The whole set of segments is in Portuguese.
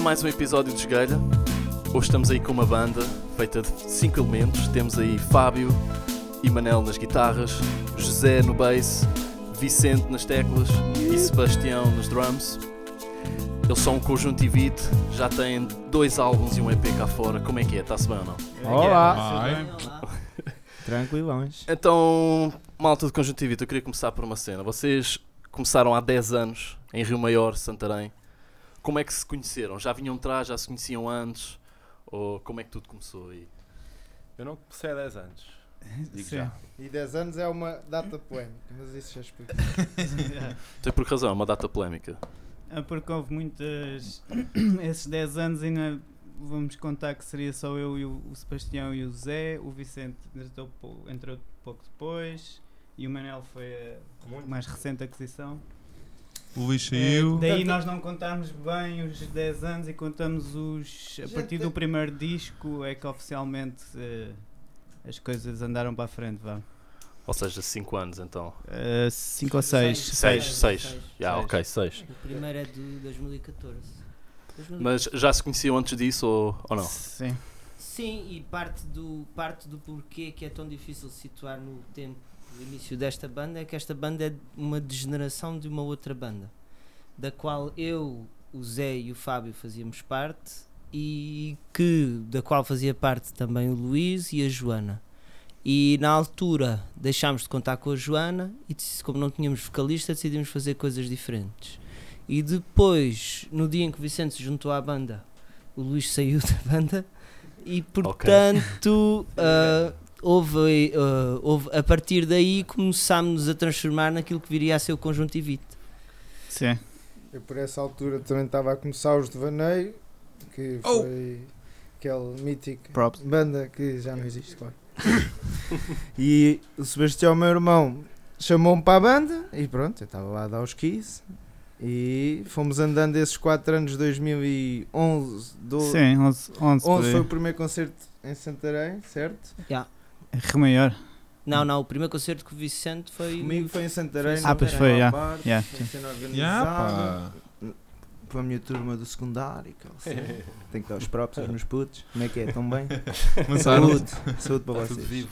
a mais um episódio de Esgueira. Hoje estamos aí com uma banda feita de cinco elementos. Temos aí Fábio e Manel nas guitarras, José no bass, Vicente nas teclas e Sebastião nos drums. Eles são um conjunto Evite, já têm dois álbuns e um EP cá fora. Como é que é? Está-se bem ou não? Olá. Vai. Tranquilões. Então, malta do Conjunto Evite, eu queria começar por uma cena. Vocês começaram há 10 anos em Rio Maior, Santarém. Como é que se conheceram? Já vinham de trás, já se conheciam antes? Ou como é que tudo começou aí? Eu não comecei há 10 anos. Digo Sim. já. E 10 anos é uma data polémica, mas isso já explico. Tem por que razão, é uma data polémica. É porque houve muitas. Esses 10 anos ainda vamos contar que seria só eu e o, Sebastião e o Zé. O Vicente entrou, entrou pouco depois. E o Manel foi a mais recente aquisição. O Luís É, saiu. daí Portanto- nós não contámos bem os 10 anos e contamos os. A partir do primeiro disco é que oficialmente eh, as coisas andaram para a frente. Vá. Ou seja, 5 anos então. 5 ou 6. 6, Seis, 6. seis. Já, Seis. ok, 6. O primeiro é de 2014. 2014. Mas já se conheciam antes disso ou, ou não? Sim. Sim, e parte do, parte do porquê que é tão difícil situar no tempo do início desta banda é que esta banda é uma degeneração de uma outra banda, da qual eu, o Zé e o Fábio fazíamos parte e que da qual fazia parte também o Luís e a Joana. E na altura deixámos de contar com a Joana e como não tínhamos vocalista decidimos fazer coisas diferentes. E depois, no dia em que o Vicente se juntou à banda, o Luís saiu da banda e portanto ah, houve, ah, houve- a partir daí começámos a transformar naquilo que viria a ser o conjunto Evite. Sim. Eu por essa altura também estava a começar os Devaneio, que Oh! foi aquele mítico Props. banda que já não existe, claro. e o Sebastião, meu irmão, chamou-me para a banda e pronto, eu estava lá a dar os keys. E fomos andando esses 4 anos, 2011, 12, Sim, 11, 11, 11 foi o primeiro concerto em Santarém, certo? Rio Maior. Não, não, o primeiro concerto que o Vicente foi. Comigo foi em Santarém. Ah, pois foi, já. Foi organizada. pá. para a minha turma do secundário, que. Tenho que dar os próprios aos meus putos. Como é que é? Estão bem? Saúde, saúde para Está tudo vocês.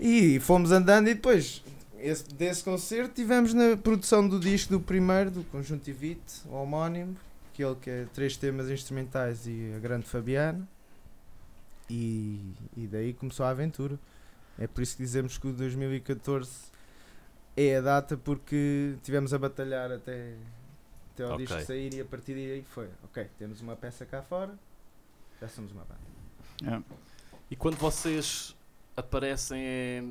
E fomos andando e depois esse- desse concerto tivemos na produção do disco do primeiro, do Conjunto Evite, o homónimo, aquele que é três temas instrumentais e a grande Fabiana. E, e daí começou a aventura. É por isso que dizemos que o 2014 é a data porque tivemos a batalhar até, até ao Ok. disco sair e a partir daí foi, ok, temos uma peça cá fora, já somos uma banda. E quando vocês aparecem, é-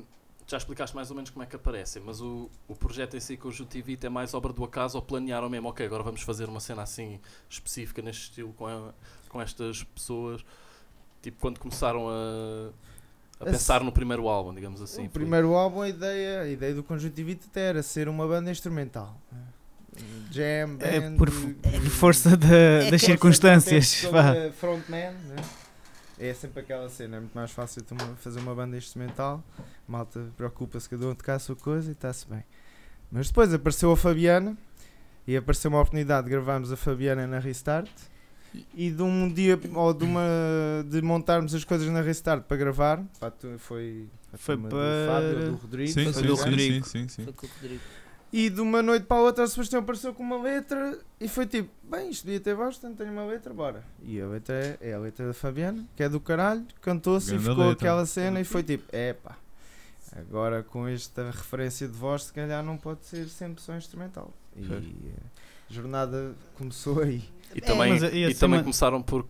já explicaste mais ou menos como é que aparecem, mas o, o projeto em si, Conjunto Evite, é mais obra do acaso ou planearam mesmo, ok, agora vamos fazer uma cena assim específica neste estilo com, a- com estas pessoas? Tipo, quando começaram a, a pensar no primeiro álbum, digamos assim. o foi- primeiro álbum, a ideia, a ideia do Conjuntivite até era ser uma banda instrumental. Jam, É band, por, por força da- das circunstâncias. frontman, né? É sempre aquela cena, é muito mais fácil fazer uma banda instrumental. Malta preocupa-se cada um tocar a sua coisa e está-se bem. Mas depois apareceu a Fabiana e apareceu uma oportunidade de gravarmos a Fabiana na Restart. E de um dia, ou de uma de montarmos as coisas na Restart para gravar, pá, tu- foi, a Foi para- do Fábio, do Rodrigo, Sim, foi sim, do sim, Rodrigo. sim, sim, sim. Foi com o Rodrigo. E de uma noite para a outra, o Sebastião apareceu com uma letra e foi tipo: bem, isto devia ter voz, portanto tenho uma letra, bora. E a letra é, é a letra da Fabiana, que é do caralho, cantou-se e ficou letra. aquela cena e foi tipo: epá, agora com esta referência de voz, se calhar não pode ser sempre só instrumental. E Pois. a jornada começou aí. E também, Mas, e e acima- também começaram por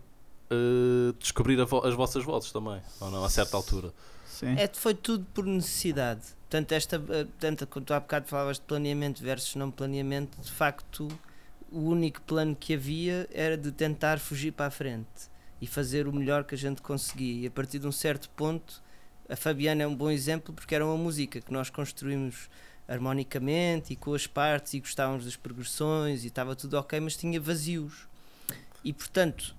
eh, descobrir a vo- as vossas vozes também, ou não, a certa altura. Sim. É, foi tudo por necessidade. Portanto, esta, eh, portanto, quando tu há bocado falavas de planeamento versus não planeamento, de facto, o único plano que havia era de tentar fugir para a frente e fazer o melhor que a gente conseguia. E a partir de um certo ponto, a Fabiana é um bom exemplo porque era uma música que nós construímos harmonicamente e com as partes e gostávamos das progressões e estava tudo ok, mas tinha vazios. E portanto,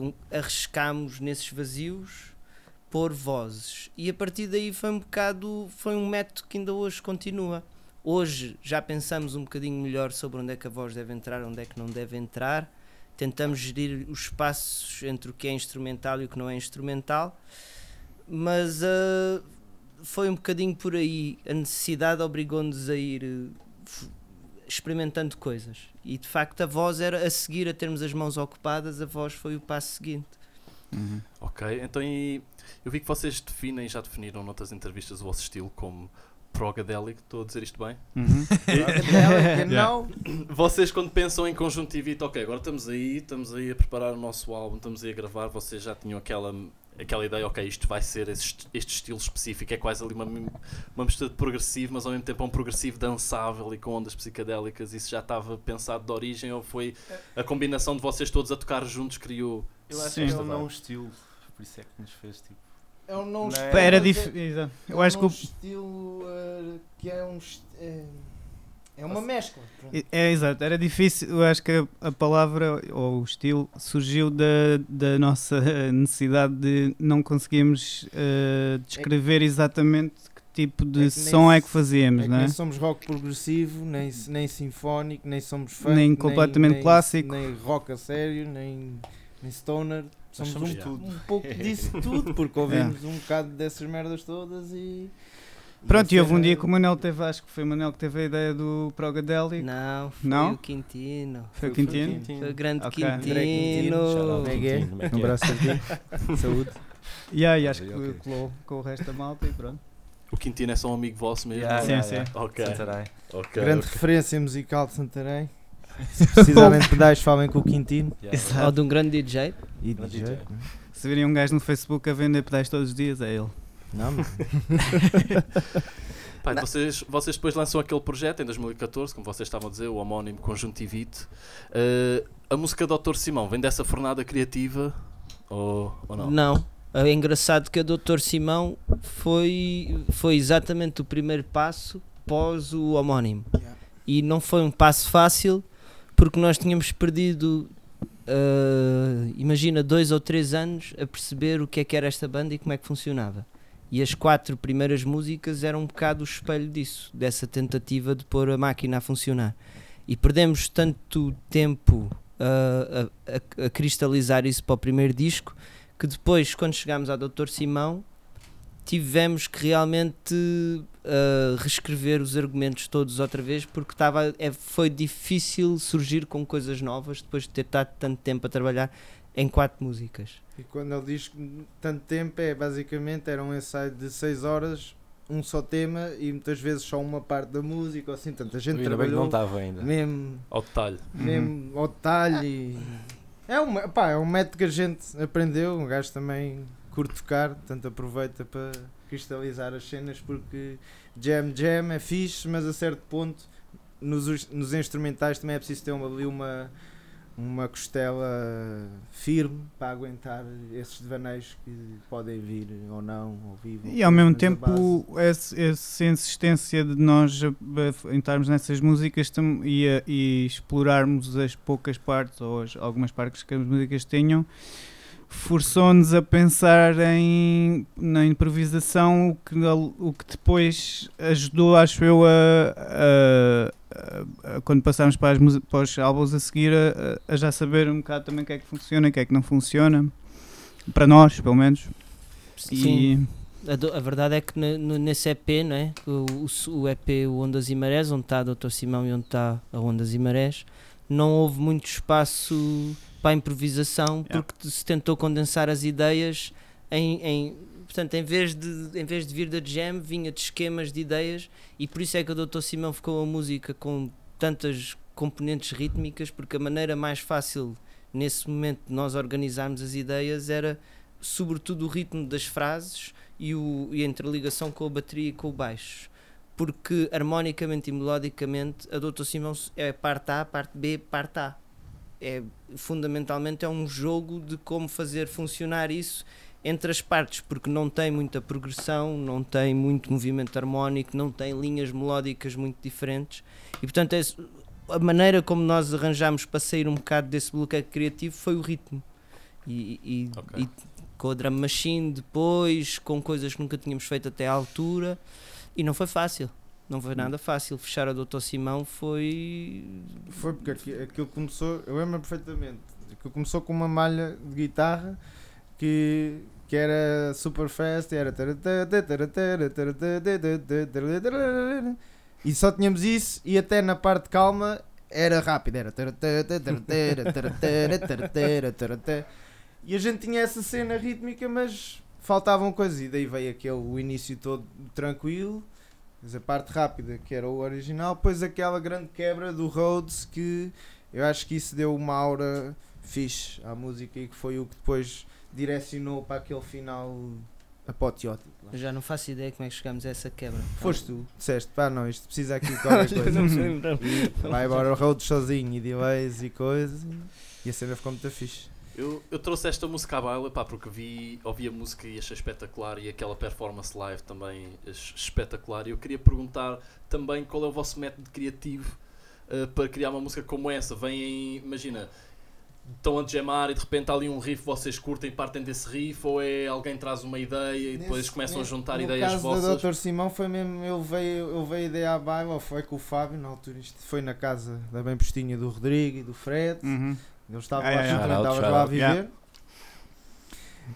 um- arriscámos nesses vazios pôr vozes. E a partir daí foi um bocado, foi um método que ainda hoje continua. Hoje já pensamos um bocadinho melhor sobre onde é que a voz deve entrar, onde é que não deve entrar, tentamos gerir os espaços entre o que é instrumental e o que não é instrumental, mas ah, foi um bocadinho por aí. A necessidade obrigou-nos a ir eh, experimentando coisas. E de facto a voz era a seguir, a termos as mãos ocupadas, a voz foi o passo seguinte. Uhum. Ok, então e eu vi que vocês definem, já definiram noutras entrevistas o vosso estilo como progadelic, estou a dizer isto bem? Uhum. Psychedelic and Yeah. now, Vocês quando pensam em conjuntivite, ok, agora estamos aí, estamos aí a preparar o nosso álbum, estamos aí a gravar, vocês já tinham aquela, aquela ideia, ok, isto vai ser este, este estilo específico, é quase ali uma, uma mistura de progressivo, mas ao mesmo tempo é um progressivo dançável e com ondas psicadélicas, isso já estava pensado de origem ou foi a combinação de vocês todos a tocar juntos criou... Eu acho Sim. que ele não é um estilo, por isso é que nos fez tipo. é um não Não é- estilo, Era mas dif... é- é Eu acho um que o- estilo eh, que é um est- é, é uma mescla. É, é, exato, era difícil, eu acho que a, a palavra ou o estilo surgiu da, da nossa necessidade de não conseguirmos eh, descrever exatamente que tipo de É que nem som é que fazíamos, É que não é? nem somos rock progressivo, nem, nem sinfónico, nem somos funk, Nem completamente clássico. nem rock a sério, nem, nem stoner. Somos, somos um, tudo. um pouco disso tudo, porque ouvimos um bocado dessas merdas todas e. Pronto, e houve um dia que o Manel teve, acho que foi o Manel que teve a ideia do Progadelic. Não, foi Não? o Quintino. Foi o Foi o Quintino? Foi o grande Ok. André Quintino, Quintino. É Um é? abraço a ti. Saúde. E aí acho que colou com o resto da malta e pronto. O Quintino é só um amigo vosso mesmo? Yeah, Sim, sim. yeah. Ok, Santarém. ok. Grande ok. referência musical de Santarém. Se precisarem de pedais, falem com o Quintino. Yeah, Exato. Ou de um grande DJ. E DJ. DJ. Se virem um gajo no Facebook a vender pedais todos os dias, é ele. Não, mas Pá, vocês, vocês depois lançam aquele projeto em 2014, como vocês estavam a dizer, o homónimo Conjuntivite. Eh, a música do Dr. Simão vem dessa fornada criativa ou, ou não? Não. É engraçado que a Dr. Simão foi, foi exatamente o primeiro passo pós o homónimo. Yeah. E não foi um passo fácil porque nós tínhamos perdido, ah, imagina, dois ou três anos a perceber o que é que era esta banda e como é que funcionava. E as quatro primeiras músicas eram um bocado o espelho disso, dessa tentativa de pôr a máquina a funcionar. E perdemos tanto tempo ah, a, a- a cristalizar isso para o primeiro disco que depois, quando chegámos ao Dr. Simão, tivemos que realmente ah, reescrever os argumentos todos outra vez porque estava, é, foi difícil surgir com coisas novas depois de ter estado tanto tempo a trabalhar em quatro músicas. E quando ele diz que tanto tempo é basicamente era um ensaio de 6 horas, um só tema e muitas vezes só uma parte da música, ou assim, tanta gente Ainda bem que não trabalhou estava ainda. mesmo, Ao detalhe. mesmo ao detalhe. e- É, um, pá, é um método que a gente aprendeu, um gajo também curte tocar, portanto aproveita para cristalizar as cenas porque jam jam é fixe, mas a certo ponto nos, nos instrumentais também é preciso ter uma, ali uma, uma costela firme para aguentar esses devaneios que podem vir ou não ao vivo. E ao mesmo tempo, esse- essa insistência de nós entrarmos nessas músicas e, e explorarmos as poucas partes ou as- algumas partes que as músicas tenham, forçou-nos a pensar em, na improvisação, o que, o que depois ajudou, acho eu, a, a- a- a- quando passámos para, as, para os álbuns a seguir, a, já saber um bocado também o que é que funciona e o que é que não funciona. Para nós, pelo menos. E, A, verdade é que no- nesse EP, não é? o, o o EP o Ondas e Marés, onde está a Dr. Simão e onde está a Ondas e Marés, não houve muito espaço para a improvisação Yeah. porque se tentou condensar as ideias em, em- portanto, em vez, de, em vez de vir da jam, vinha de esquemas de ideias e por isso é que o Dr. Simão ficou a música com tantas componentes rítmicas, porque a maneira mais fácil nesse momento de nós organizarmos as ideias era sobretudo o ritmo das frases e, o, e a interligação com a bateria e com o baixo. Porque harmonicamente e melodicamente a Dr. Simão é parte A, parte B, parte A. É, fundamentalmente é um jogo de como fazer funcionar isso entre as partes, porque não tem muita progressão, não tem muito movimento harmónico, não tem linhas melódicas muito diferentes e portanto é, a maneira como nós arranjámos para sair um bocado desse bloqueio criativo foi o ritmo. E, e- Ok. e com a drum machine depois, com coisas que nunca tínhamos feito até à altura, e não foi fácil. Não foi nada fácil. Fechar a Dr. Simão foi. Foi porque aqui- aquilo começou, eu lembro perfeitamente, que começou com uma malha de guitarra que, que era super fast, era e só tínhamos isso e até na parte calma era rápido, era e a gente tinha essa cena rítmica, mas faltavam coisas e daí veio aquele o início todo tranquilo, mas a parte rápida que era o original, depois aquela grande quebra do Rhodes que eu acho que isso deu uma aura fixe à música e que foi o que depois direcionou para aquele final apoteótico. já não faço ideia como é que chegamos a essa quebra. Foste tu, disseste, pá, não, isto precisa aqui de qualquer coisa. Vai embora o Rhodes sozinho e delays e coisas e a cena ficou muito fixe. Eu, eu trouxe esta música à baila pá, porque vi, ouvi a música e achei espetacular e aquela performance live também espetacular. E eu queria perguntar também qual é o vosso método criativo eh, para criar uma música como essa. Vêm, imagina, estão a jamar e de repente há ali um riff, vocês curtem e partem desse riff, ou é alguém traz uma ideia e depois Nesse- começam a juntar no ideias caso vossas? da Dr. Simão foi mesmo, eu veio, eu veio a ideia à baila, ou foi com o Fábio, na altura isto foi na casa da bem postinha do Rodrigo e do Fred, Uhum. Eles estavam Ah, lá, é, tu é. lá a viver. out.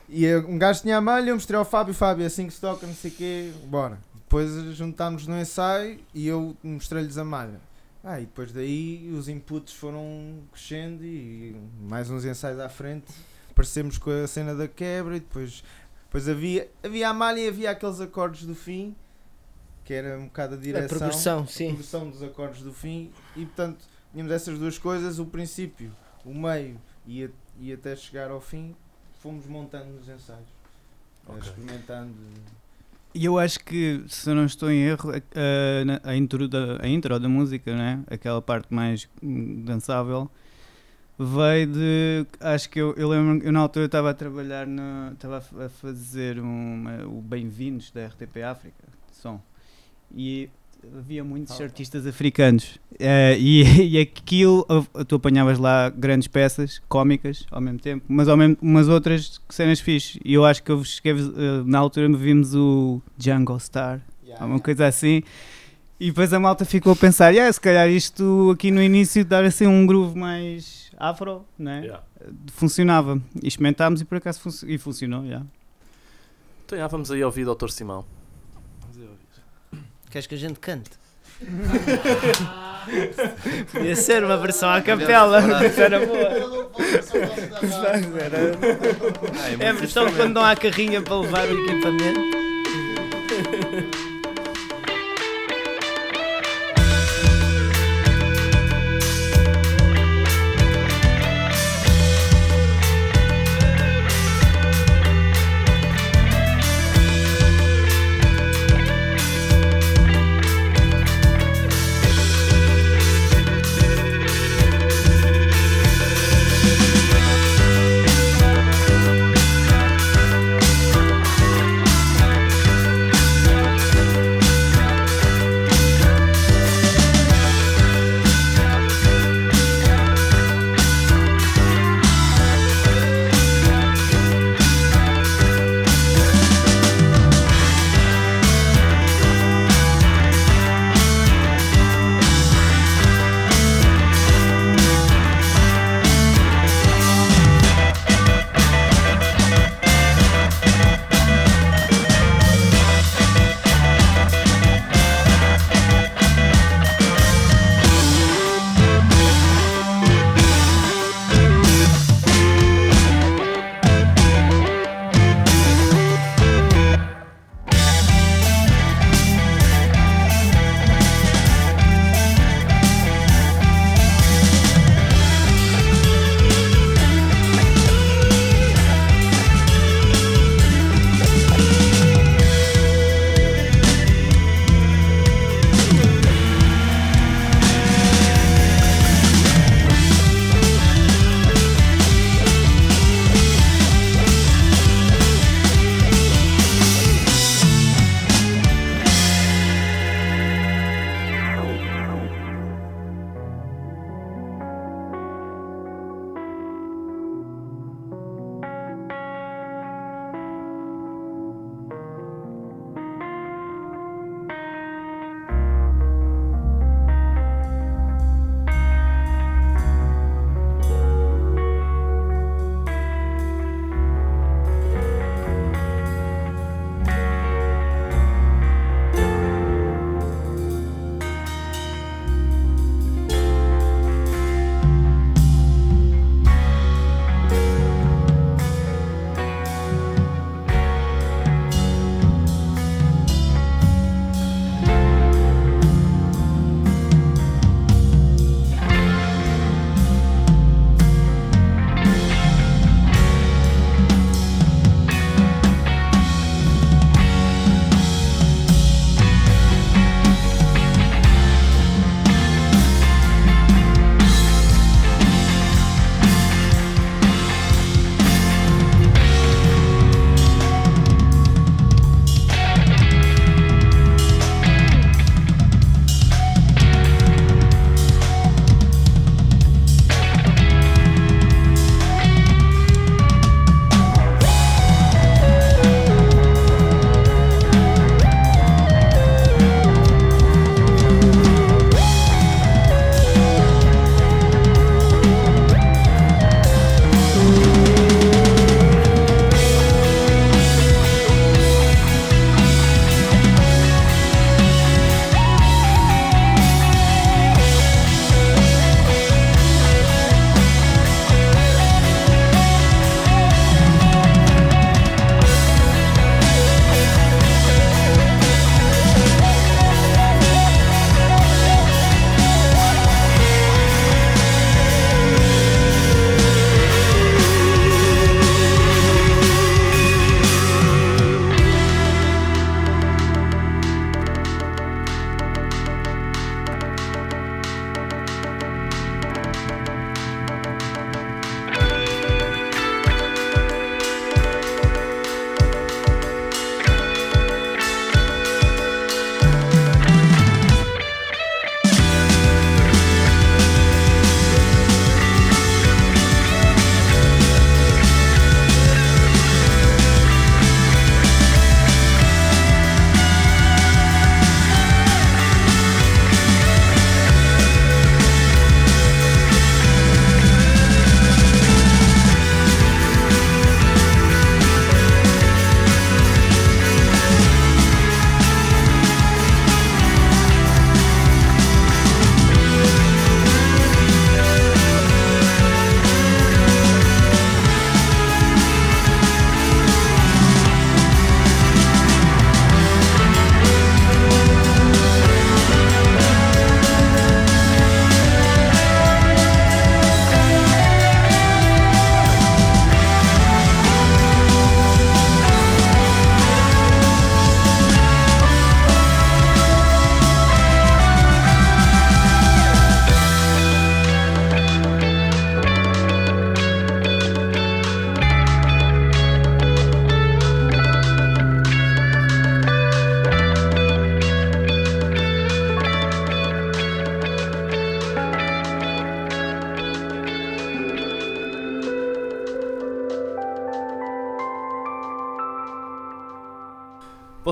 E eh, um gajo tinha a malha, eu mostrei ao Fábio, Fábio, assim que se toca, não sei o quê, bora. Depois juntámos no ensaio e eu mostrei-lhes a malha. Ah, e depois daí os inputs foram crescendo e mais uns ensaios à frente, parecemos com a cena da quebra e depois, depois havia, havia a malha e havia aqueles acordes do fim, que era um bocado a A direção progressão, sim. progressão dos acordes do fim e portanto tínhamos essas duas coisas, o princípio, o meio e, a- e até chegar ao fim fomos montando nos ensaios, eh, Ok. experimentando. E eu acho que, se eu não estou em erro, a, a- intro, da, a intro da música, né? aquela parte mais dançável, veio de. Acho que eu, eu lembro, eu na altura estava a trabalhar, no, estava a fazer uma, o Bem-vindos da RTP África, de som, e havia muitos Ah. artistas africanos, eh, e, e aquilo, tu apanhavas lá grandes peças cómicas ao mesmo tempo, mas ao mesmo, umas outras cenas fixe, e eu acho que eu cheguei, eh, na altura vimos o Jungle Star, uma coisa assim. E depois a malta ficou a pensar, yeah, se calhar isto aqui no início dar assim um groove mais afro, né? Yeah. Funcionava. E experimentámos e por acaso func- e funcionou, yeah. Então já, vamos aí ouvir Dr. Simão. Queres que a gente cante? Podia ser uma versão à capela. Isso era boa. É a versão quando não há carrinha para levar o equipamento.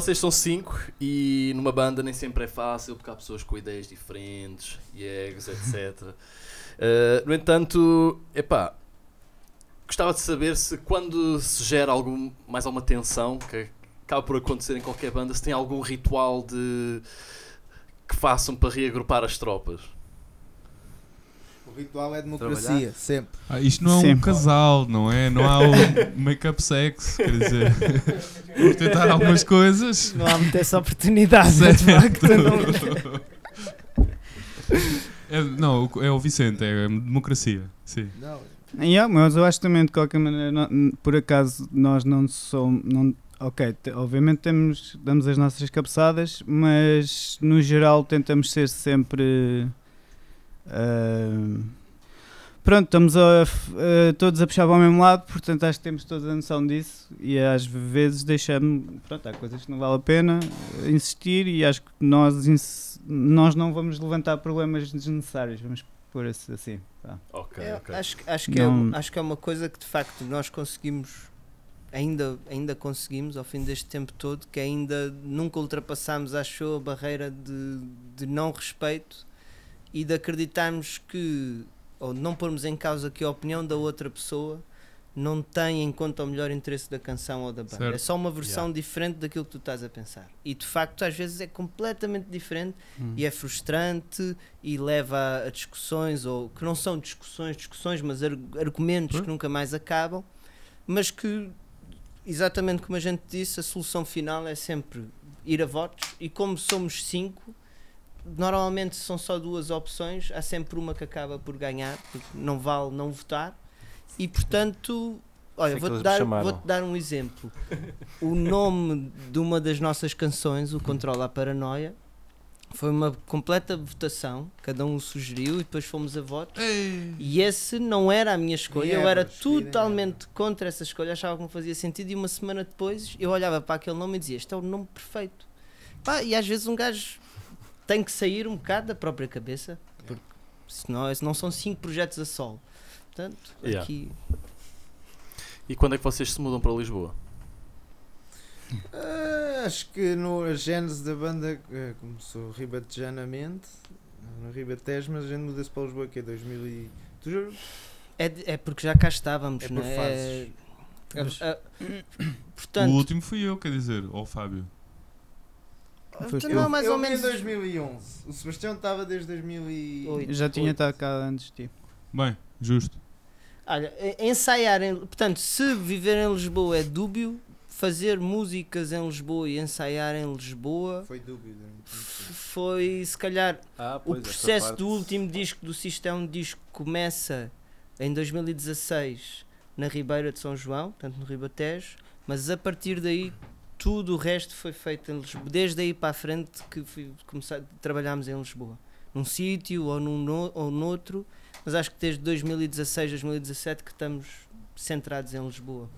Vocês são cinco e numa banda nem sempre é fácil porque há pessoas com ideias diferentes e egos, etc. Uh, no entanto, epá, gostava de saber se quando se gera algum, mais alguma tensão, que acaba por acontecer em qualquer banda, se tem algum ritual de que façam para reagrupar as tropas. O ritual é democracia, Trabalhar. sempre. Ah, isto não é um Sempre. casal, não é? Não há o make-up sex, quer dizer. Vamos tentar algumas coisas. Não há muita essa oportunidade, de facto. Não... É, não, o- é o Vicente, é a democracia. Sim. Não, Yeah, mas eu acho também de qualquer maneira, não- por acaso nós não somos. Não, ok, te- obviamente temos, damos as nossas cabeçadas, mas no geral tentamos ser sempre. Ah, pronto, estamos a ah, todos a puxar para o mesmo lado, portanto acho que temos toda a noção disso e às vezes deixamos. Pronto, há coisas que não vale a pena insistir e acho que nós, ins- nós não vamos levantar problemas desnecessários, vamos pôr assim. assim pá. Ok, É, ok. acho, que- acho, que Não- é, acho que é uma coisa que de facto nós conseguimos, ainda, ainda conseguimos ao fim deste tempo todo, que ainda nunca ultrapassámos, acho eu, a barreira de, de não respeito e de acreditarmos que, ou não pormos em causa que a opinião da outra pessoa não tem em conta o melhor interesse da canção ou da banda. Certo. É só uma versão diferente daquilo que tu estás a pensar. E de facto, às vezes é completamente diferente e é frustrante e leva a, discussões ou que não são discussões, discussões, mas ar- argumentos Pois. que nunca mais acabam, mas que exatamente como a gente disse, a solução final é sempre ir a votos e como somos cinco, normalmente são só duas opções, há sempre uma que acaba por ganhar, porque não vale não votar e portanto Olha, que vou-te dar, vou dar um exemplo. O nome de uma das nossas canções, o Controla a Paranoia, foi uma completa votação, cada um sugeriu e depois fomos a votos. E esse não era a minha escolha, eu era totalmente contra essa escolha, achava que não fazia sentido. E uma semana depois eu olhava para aquele nome e dizia: Este é o nome perfeito. Pá, e às vezes um gajo tem que sair um bocado da própria cabeça, porque senão não são cinco projetos a solo. Portanto, Yeah. aqui E quando é que vocês se mudam para Lisboa? Ah, acho que no, a gênese da banda eh, começou ribatejanamente, no Ribatejo, mas a gente muda-se para Lisboa que é 2000 e... Tu é, é porque já cá estávamos, É não por é? fases. É- Mas- a- a- O portanto, último fui eu, quer dizer, ou o Fábio. Foste não, tu. mais eu ou menos. em 2011. O Sebastião estava desde 2008. Oito. Eu já tinha estado cá antes de ti. Bem, justo. Olha, ensaiar em, portanto, se viver em Lisboa é dúbio, fazer músicas em Lisboa e ensaiar em Lisboa Foi dúbio. foi se calhar Ah, o pois, processo parte. do último disco do Sistema Disco começa em 2016 na Ribeira de São João, portanto no Ribatejo, mas a partir daí tudo o resto foi feito em Lisboa. Desde aí para a frente que fui, começar, trabalhámos em Lisboa. Num sítio ou, num, ou noutro, mas acho que desde 2016, 2017 que estamos centrados em Lisboa.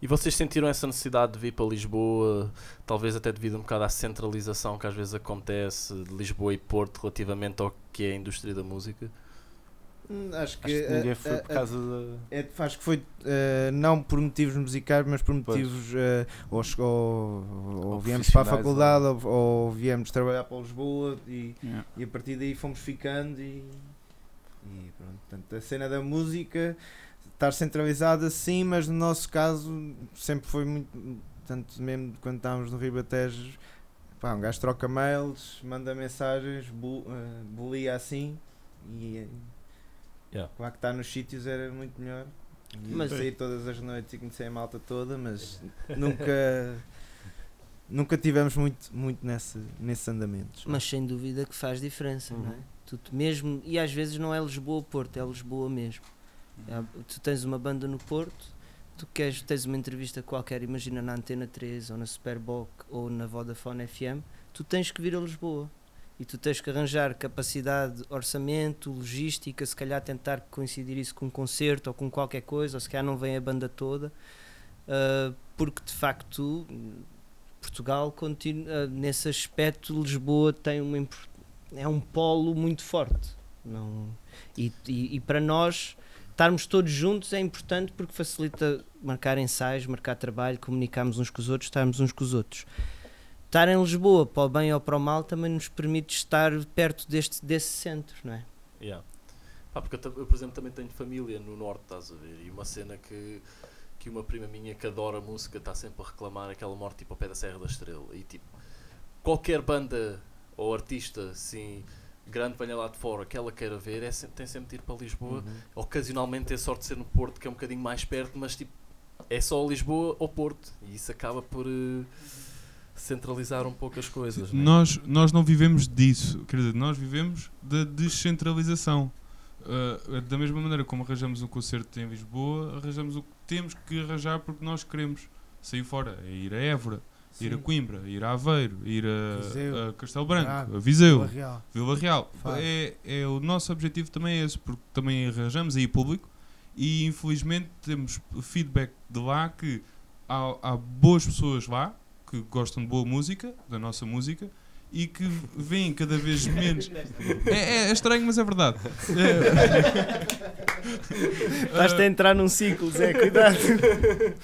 E vocês sentiram essa necessidade de vir para Lisboa, talvez até devido um bocado à centralização que às vezes acontece de Lisboa e Porto relativamente ao que é a indústria da música? Hum, Acho que, Acho que ninguém foi por causa da. É, acho que foi eh, não por motivos musicais, mas por motivos eh, ou, ou- ou Ou viemos para a faculdade ou, ou viemos trabalhar para Lisboa e, Yeah. e a partir daí fomos ficando e, e pronto. Portanto, a cena da música estar centralizada sim, mas no nosso caso sempre foi muito, tanto mesmo quando estávamos no Ribatejo, pá, um gajo troca mails, manda mensagens, bu, eh, bulia assim e Yeah. claro que estar nos sítios era muito melhor. E Mas- sair todas as noites e conhecer a malta toda, mas nunca nunca tivemos muito, muito nesse, nesses andamentos. Mas sem dúvida que faz diferença, não é? Tu, tu mesmo, e às vezes não é Lisboa-Porto, é Lisboa mesmo. É, tu tens uma banda no Porto, tu queres, tens uma entrevista qualquer, imagina na Antena 3 ou na Superboc ou na Vodafone FM, tu tens que vir a Lisboa. E tu tens que arranjar capacidade, orçamento, logística, se calhar tentar coincidir isso com um concerto ou com qualquer coisa, ou se calhar não vem a banda toda, ah, porque de facto Portugal continua, nesse aspecto Lisboa tem uma é um polo muito forte não e, e, e para nós estarmos todos juntos é importante porque facilita marcar ensaios, marcar trabalho, comunicarmos uns com os outros, estarmos uns com os outros. Estar em Lisboa, para o bem ou para o mal, também nos permite estar perto deste, desse centro, não é? Yeah. Pá, porque eu, eu, por exemplo, também tenho família no Norte, estás a ver? E uma cena que, que uma prima minha que adora música está sempre a reclamar aquela morte tipo ao pé da Serra da Estrela. E tipo, qualquer banda ou artista assim grande venha lá de fora que ela queira ver, é sempre- tem sempre de ir para Lisboa. Ocasionalmente ter sorte de ser no Porto, que é um bocadinho mais perto, mas tipo, é só Lisboa ou Porto. E isso acaba por eh, centralizar um pouco as coisas. né? Nós, nós não vivemos disso, quer dizer, nós vivemos da descentralização. Uh, da mesma maneira como arranjamos um concerto em Lisboa, arranjamos o que temos que arranjar porque nós queremos sair fora. É ir a Évora, ir a Sim. Coimbra, ir a Aveiro, ir Viseu, a, a Castelo Branco, Braga, a Viseu, Vila Real. Vila Real. É, é, o nosso objetivo também é esse, porque também arranjamos aí público e infelizmente temos feedback de lá que há, há boas pessoas lá que gostam de boa música, da nossa música, e que vêm cada vez menos. É, é- é estranho, mas é verdade. É, Estás-te a entrar num ciclo, Zé, cuidado.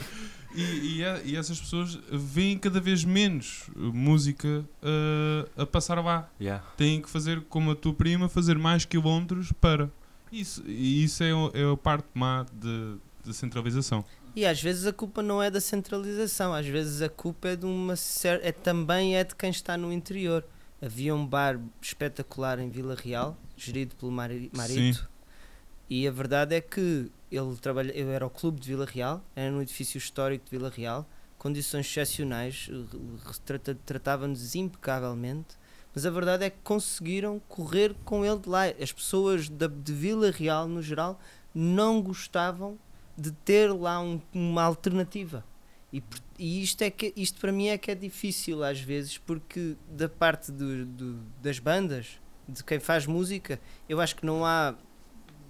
E, e, é- e essas pessoas veem cada vez menos música uh, a passar lá. Yeah. Têm que fazer como a tua prima, fazer mais quilómetros para. Isso, e isso é, é a parte má de centralização. E às vezes a culpa não é da centralização, às vezes a culpa é de uma cer- é também é de quem está no interior. Havia um bar espetacular em Vila Real, gerido pelo Mari- Marito, e a verdade é que ele trabalha, eu era o clube de Vila Real, era no edifício histórico de Vila Real, condições excepcionais, trata- tratava-nos impecavelmente, mas a verdade é que conseguiram correr com ele de lá. As pessoas da, de Vila Real, no geral, não gostavam de ter lá um- uma alternativa. E, e isto, é que, isto para mim é que é difícil às vezes, porque da parte do, do- das bandas, de quem faz música, eu acho que não há,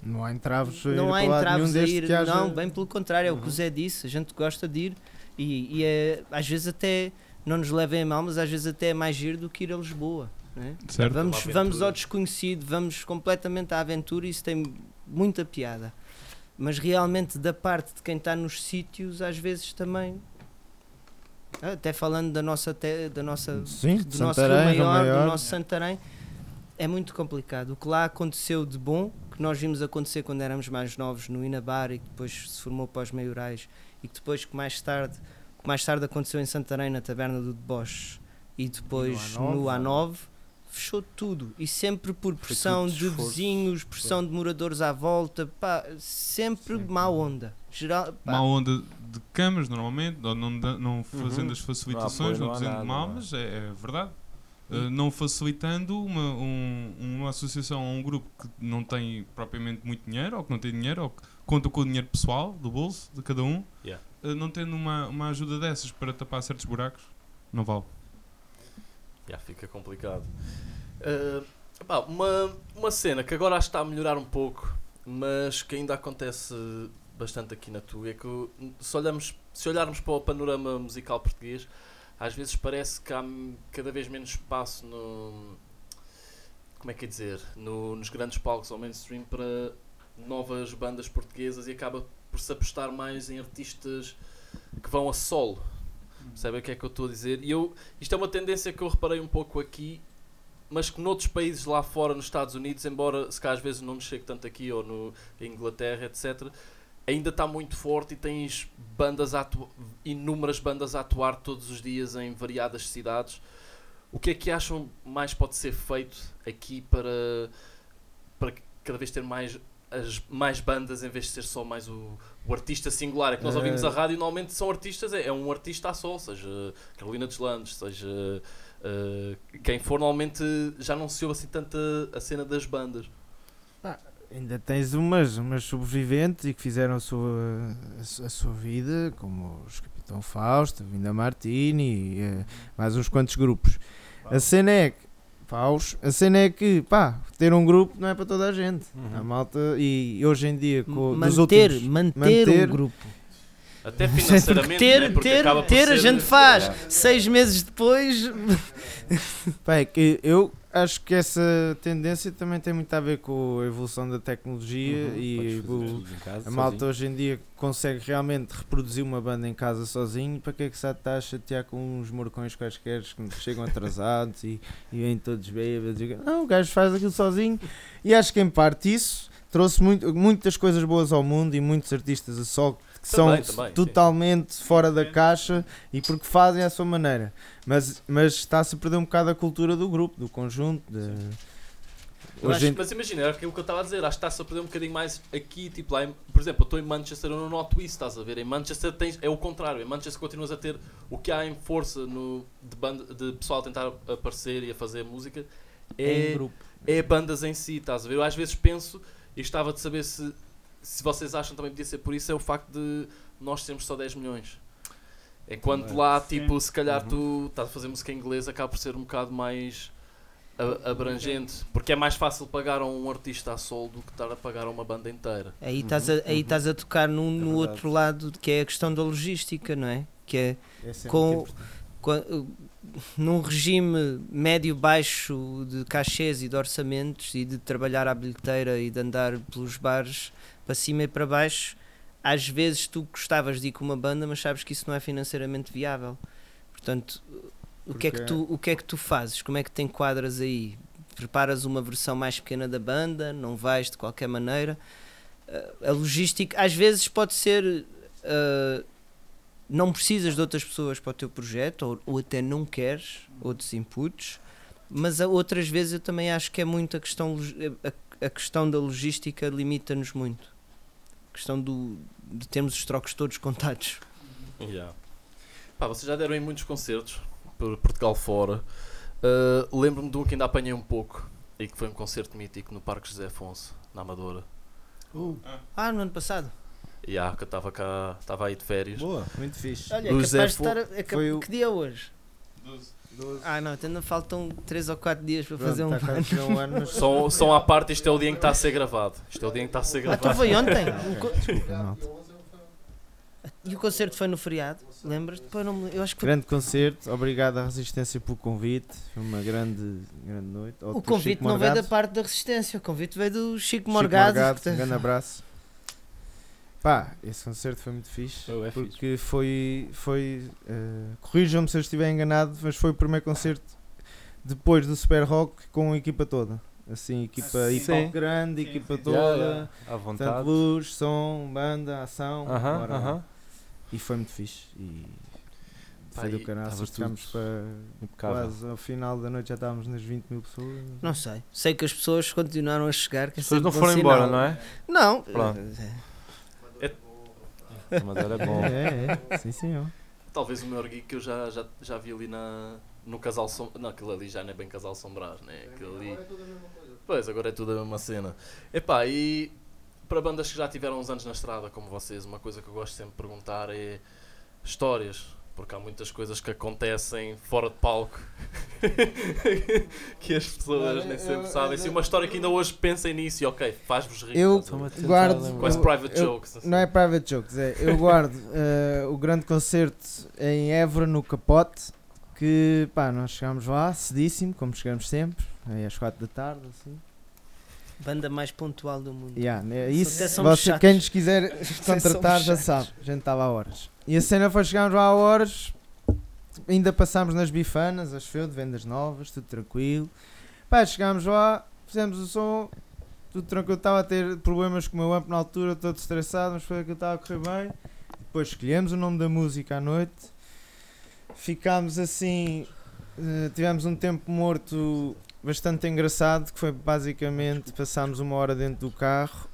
Não há entraves a ir não há entraves a ir. haja- Não, bem pelo contrário, é o que Uhum. o Zé disse, a gente gosta de ir e, e é, às vezes até não nos levem a mal, mas às vezes até é mais giro do que ir a Lisboa. né? Certo? Vamos, vamos ao desconhecido, vamos completamente à aventura e isso tem muita piada. Mas realmente, da parte de quem está nos sítios, às vezes também. Ah, Até falando da nossa, te- da nossa Sim, do nosso Santarém, Rio Maior, Rio do Maior. nosso Santarém, é muito complicado. O que lá aconteceu de bom, que nós vimos acontecer quando éramos mais novos no Inabar e que depois se formou para os maiorais e que depois que mais tarde, que mais tarde aconteceu em Santarém na taberna do Deboche e depois A9. no A9, fechou tudo e sempre por pressão de esforço. vizinhos, pressão de moradores à volta, pá, sempre má onda. Geral, pá, Má onda de câmaras, normalmente, ou não, da- não fazendo Uhum. as facilitações, Não não, não dizendo nada, mal, não é? mas é, é verdade. Uh, não facilitando uma, um- uma associação ou um grupo que não tem propriamente muito dinheiro, ou que não tem dinheiro, ou que conta com o dinheiro pessoal, do bolso, de cada um, Yeah. uh, não tendo uma, uma ajuda dessas para tapar certos buracos, não vale. Já fica complicado. Ah, pá, uma, uma cena que agora acho que está a melhorar um pouco, mas que ainda acontece bastante aqui na tua, é que se, olhamos, se olharmos para o panorama musical português, às vezes parece que há cada vez menos espaço no. Como é que é dizer? No, nos grandes palcos ao mainstream para novas bandas portuguesas e acaba por se apostar mais em artistas que vão a solo. Percebem o que é que eu estou a dizer? E eu, isto é uma tendência que eu reparei um pouco aqui, mas que noutros países lá fora, nos Estados Unidos, embora se cá às vezes não nos chegue tanto aqui, ou no em Inglaterra, etc., ainda está muito forte e tens bandas inúmeras bandas a atuar todos os dias em variadas cidades. O que é que acham mais pode ser feito aqui para, para cada vez ter mais, as, mais bandas em vez de ser só mais o, o artista singular? É que nós Eh, ouvimos a rádio e normalmente são artistas, é, é um artista a só, seja Carolina Deslandes, seja eh, quem for, normalmente já não se ouve assim tanto a, a cena das bandas. Ainda tens umas, umas sobreviventes e que fizeram a sua, a, a sua vida, como os Capitão Fausto, Vinda Martini, e, eh, mais uns quantos grupos. A cena é que, paus, a cena é que, pá, ter um grupo não é para toda a gente. Uhum. A malta, e hoje em dia, com, dos manter, últimos, manter, manter- um grupo. Até Porque financeiramente, ter, né? porque ter, acaba por ter a ser- gente faz. Yeah. Seis meses depois, Pá, é que eu, acho que essa tendência também tem muito a ver com a evolução da tecnologia Uhum, e o- casa, a malta sozinho. hoje em dia consegue realmente reproduzir uma banda em casa sozinho. Para que é que se estar a chatear com uns morcões quaisquer que chegam atrasados e, e vêm todos bêbados? Não, o gajo faz aquilo sozinho e acho que em parte isso trouxe muito, muitas coisas boas ao mundo e muitos artistas a solo que Também, são também, sim. totalmente fora da caixa e porque fazem à sua maneira. Mas, mas está-se a perder um bocado a cultura do grupo, do conjunto. De... Hoje acho- mas imagina, era aquilo que eu estava a dizer, acho que está-se a perder um bocadinho mais aqui, tipo lá, em- por exemplo, eu estou em Manchester, eu não noto isso, estás a ver? Em Manchester tens, é o contrário, em Manchester continuas a ter o que há em força no, de, banda, de pessoal a tentar aparecer e a fazer música em é, grupo. é bandas em si, estás a ver? Eu às vezes penso e gostava de saber se, se vocês acham também podia ser por isso, é o facto de nós termos só 10 milhões. Enquanto lá, Sim. tipo, se calhar Uhum. tu estás a fazer música em inglês, acaba por ser um bocado mais a- abrangente, porque é mais fácil pagar a um artista a solo do que estar a pagar a uma banda inteira. Aí estás a, aí estás a tocar num, no verdade. outro lado que é a questão da logística, não é? Que é É sempre com- importante. qua- num regime médio-baixo de cachês e de orçamentos e de trabalhar à bilheteira e de andar pelos bares para cima e para baixo, às vezes tu gostavas de ir com uma banda, mas sabes que isso não é financeiramente viável. Portanto, o que, é que tu, o que é que tu fazes? Como é que te enquadras aí? Preparas uma versão mais pequena da banda? Não vais de qualquer maneira? Uh, a logística às vezes pode ser uh, não precisas de outras pessoas para o teu projeto ou, ou até não queres outros inputs mas a outras vezes eu também acho que é muito a questão a, a questão da logística limita-nos muito questão do, de termos os trocos todos contados Yeah. Pá, vocês já deram em muitos concertos por Portugal fora. Uh, Lembro-me de um que ainda apanhei um pouco e que foi um concerto mítico no Parque José Afonso, na Amadora. ah no ano passado E yeah, que eu estava cá, estava aí de férias. Boa, muito fixe. olha O é Zé capaz estar a- é foi o- que dia é hoje? 12. Ah não então ainda faltam 3 ou 4 dias para Pronto, fazer um tá a fazer um ano, mas... São, são à parte, isto é o dia em que está a ser gravado. Isto é o dia em que está a ser ah gravado. foi ontem Ah, Um co- desculpa, malta. e o concerto foi no feriado lembras depois não me- eu acho que foi Grande concerto, obrigado à Resistência pelo convite. Foi uma grande, grande noite. O convite não veio da parte da resistência, o convite veio do Chico Chico Morgado. Morgado, um grande abraço. Pá, esse concerto foi muito fixe. Oh, é fixe. porque foi. foi eh, Corrijam-me se eu estiver enganado, mas foi o primeiro concerto depois do Super Rock com a equipa toda. Assim, equipa Sim. hip hop grande, Sim, equipa sim. toda. Yeah, yeah. À vontade. luz, som, banda, ação. Aham, bora lá. aham. E foi muito fixe. E foi do tava Ficámos para Impecável. quase ao final da noite já estávamos nas 20 mil pessoas. Não sei. Sei que as pessoas continuaram a chegar. Que é As pessoas não foram sinal. embora, não é? Não. Pronto. Mas era bom. É, é, sim, sim. Talvez o maior geek que eu já, já, já vi ali na, no Casal Sombras. Não, aquilo ali já não é bem Casal Sombras, né? Aquilo ali. Pois, agora é tudo a mesma cena. Epá, e para bandas que já tiveram uns anos na estrada, como vocês, uma coisa que eu gosto sempre de perguntar é histórias. Porque há muitas coisas que acontecem fora de palco que as pessoas Olha, nem sempre eu- sabem. Se uma história que ainda hoje pensem nisso e ok, faz-vos rir. Eu guardo. Quase private eu- jokes. assim. Não é private jokes, é. Eu guardo eh, o grande concerto em Évora, no Capote. Que pá, nós chegámos lá cedíssimo, como chegamos sempre, aí às 4 da tarde. Assim. Banda mais pontual do mundo. Yeah, né, isso, somos você, quem nos quiser contratar já sabe, a gente estava a horas. E a cena foi chegámos lá a horas, ainda passámos nas bifanas, acho eu, de vendas novas, tudo tranquilo. Pá, chegámos lá, fizemos o som, tudo tranquilo, estava a ter problemas com o meu amp na altura, todo estressado, mas foi aquilo que estava a correr bem. Depois escolhemos o nome da música à noite, ficámos assim, eh, tivemos um tempo morto bastante engraçado, que foi basicamente passámos uma hora dentro do carro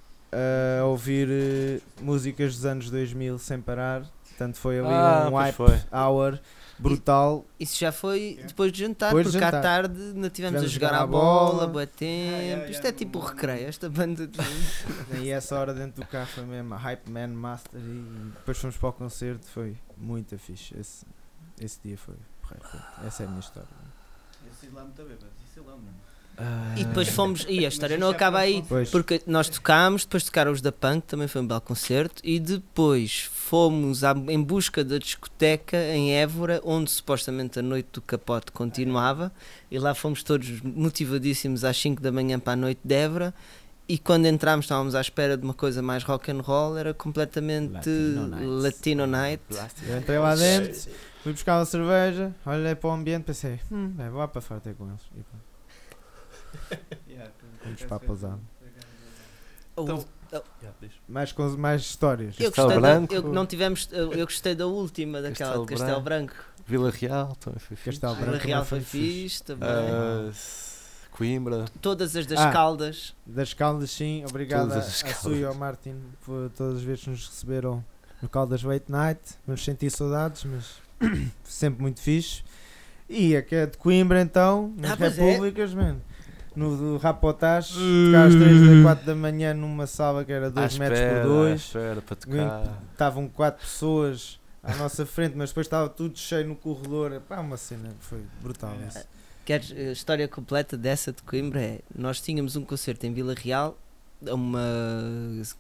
a ouvir eh, músicas dos anos 2000 sem parar. Portanto, foi ali Ah, um hype foi. hour brutal. Isso já foi depois de jantar, Depois de porque à jantar. tarde ainda tivemos a Tivemos jogar jogar à à bola, bola. tempo. Yeah, yeah, Isto yeah, é tipo recreio, esta banda. de- E essa hora dentro do carro foi mesmo a Hype Man Master. E depois fomos para o concerto. Foi muito fixe. Esse, esse dia foi. Essa é a minha história. Eu sei lá muito bêbado, é mano. E depois fomos. E a história não acaba aí. Pois. Porque nós tocámos, depois tocaram os da Punk, também foi um belo concerto, e depois fomos à- em busca da discoteca em Évora, onde supostamente a noite do capote continuava, e lá fomos todos motivadíssimos às 5 da manhã para a noite de Évora. E quando entrámos estávamos à espera de uma coisa mais rock and roll, era completamente Latino night. Latino night. Entrei lá dentro, fui buscar uma cerveja, olhei para o ambiente pensei, hum, é, vou lá para fora ter com eles. Vamos para a pousada. Então-. Mais, com, mais histórias. eu Castelo gostei da, Branco. eu, não tivemos, eu, eu gostei da última, daquela Castelo de Castelo Branco. Vila Real também foi fixe. Castelo Vila Branco Real também foi fixe também. Ah, s- Coimbra. Todas as das Ah. Caldas. Das Caldas, sim. Obrigado a, a. Sue e ao Martin por todas as vezes que nos receberam no Caldas Late Night. Vamos sentir saudades, mas sempre muito fixe. E a que é de Coimbra, então, nas Ah, pois é. Repúblicas, mano. No do Rapotage, tocar às 3 da 4 da manhã numa sala que era 2 À metros por à 2. espera para tocar. Estavam 4 pessoas à nossa frente, mas depois estava tudo cheio no corredor. Pá, uma cena que foi brutal. É. isso. Queres a história completa dessa de Coimbra? É, nós tínhamos um concerto em Vila Real, uma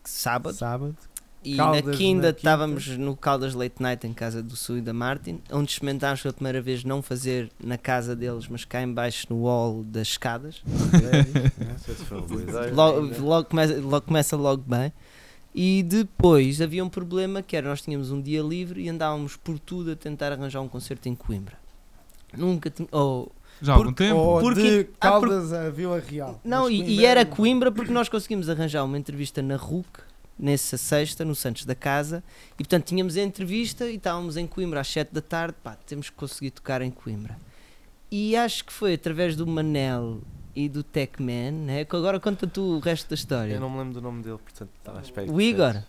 sábado, Sábado. E Caldas na quinta estávamos no Caldas Late Night em casa do Sul e da Martin, onde experimentámos pela primeira vez não fazer na casa deles, mas cá em baixo no wall das escadas. Logo, logo, começa, logo começa logo bem. E depois havia um problema que era nós tínhamos um dia livre e andávamos por tudo a tentar arranjar um concerto em Coimbra. Nunca tinha. ou Já há algum Porque- tempo. Ou Porque- de ah, por- Caldas a Vila Real. Não, e, e era não. Coimbra porque nós conseguimos arranjar uma entrevista na RUC, nessa sexta, no Santos da Casa, e portanto tínhamos a entrevista e estávamos em Coimbra às 7 da tarde, pá, temos que conseguir tocar em Coimbra. E acho que foi através do Manel e do Techman, né? que agora conta tu o resto da história. Eu não me lembro do nome dele, portanto estava à espera. O Igor.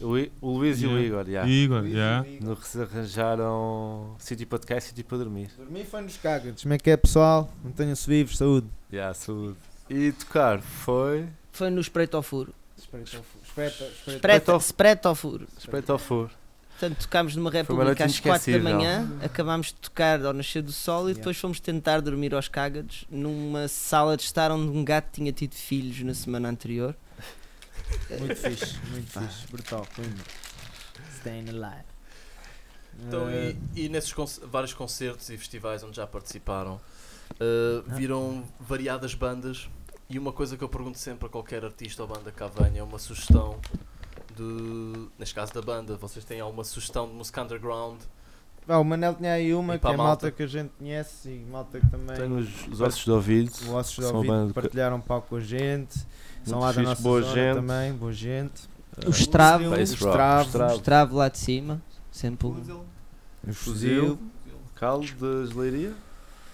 O, I- o Luís e o Yeah. Igor, já. Igor, já. No que se arranjaram sítio para tocar e sítio para dormir. Dormir foi nos cagades. Como é que é, pessoal? Mantenham-se vivos, saúde. Já, saúde. E tocar foi. foi no Espreito ao Furo. Espreito ao Furo. Ao furo. Portanto, tocámos numa uma República às 4 da manhã, acabámos de tocar ao nascer do sol e depois fomos tentar dormir aos cágados numa sala de estar onde um gato tinha tido filhos na semana anterior. Muito fixe, muito fixe. Brutal. Staying alive. Então, Eh, e, e nesses conce- vários concertos e festivais onde já participaram, uh, viram variadas bandas e uma coisa que eu pergunto sempre a qualquer artista ou banda que cá venha é uma sugestão de, neste caso da banda, vocês têm alguma sugestão de música underground? Pá, o Manel tinha aí uma que é a malta malta? que a gente conhece e malta que também Tenho os, os ossos de ouvido. os ossos de ouvido que- partilharam palco com a gente. São lá da nossa boa zona gente. também, boa gente. O Estravo, Estravo. Estravo lá de cima, sempre um- O Fuzil. Caldo de Leiria.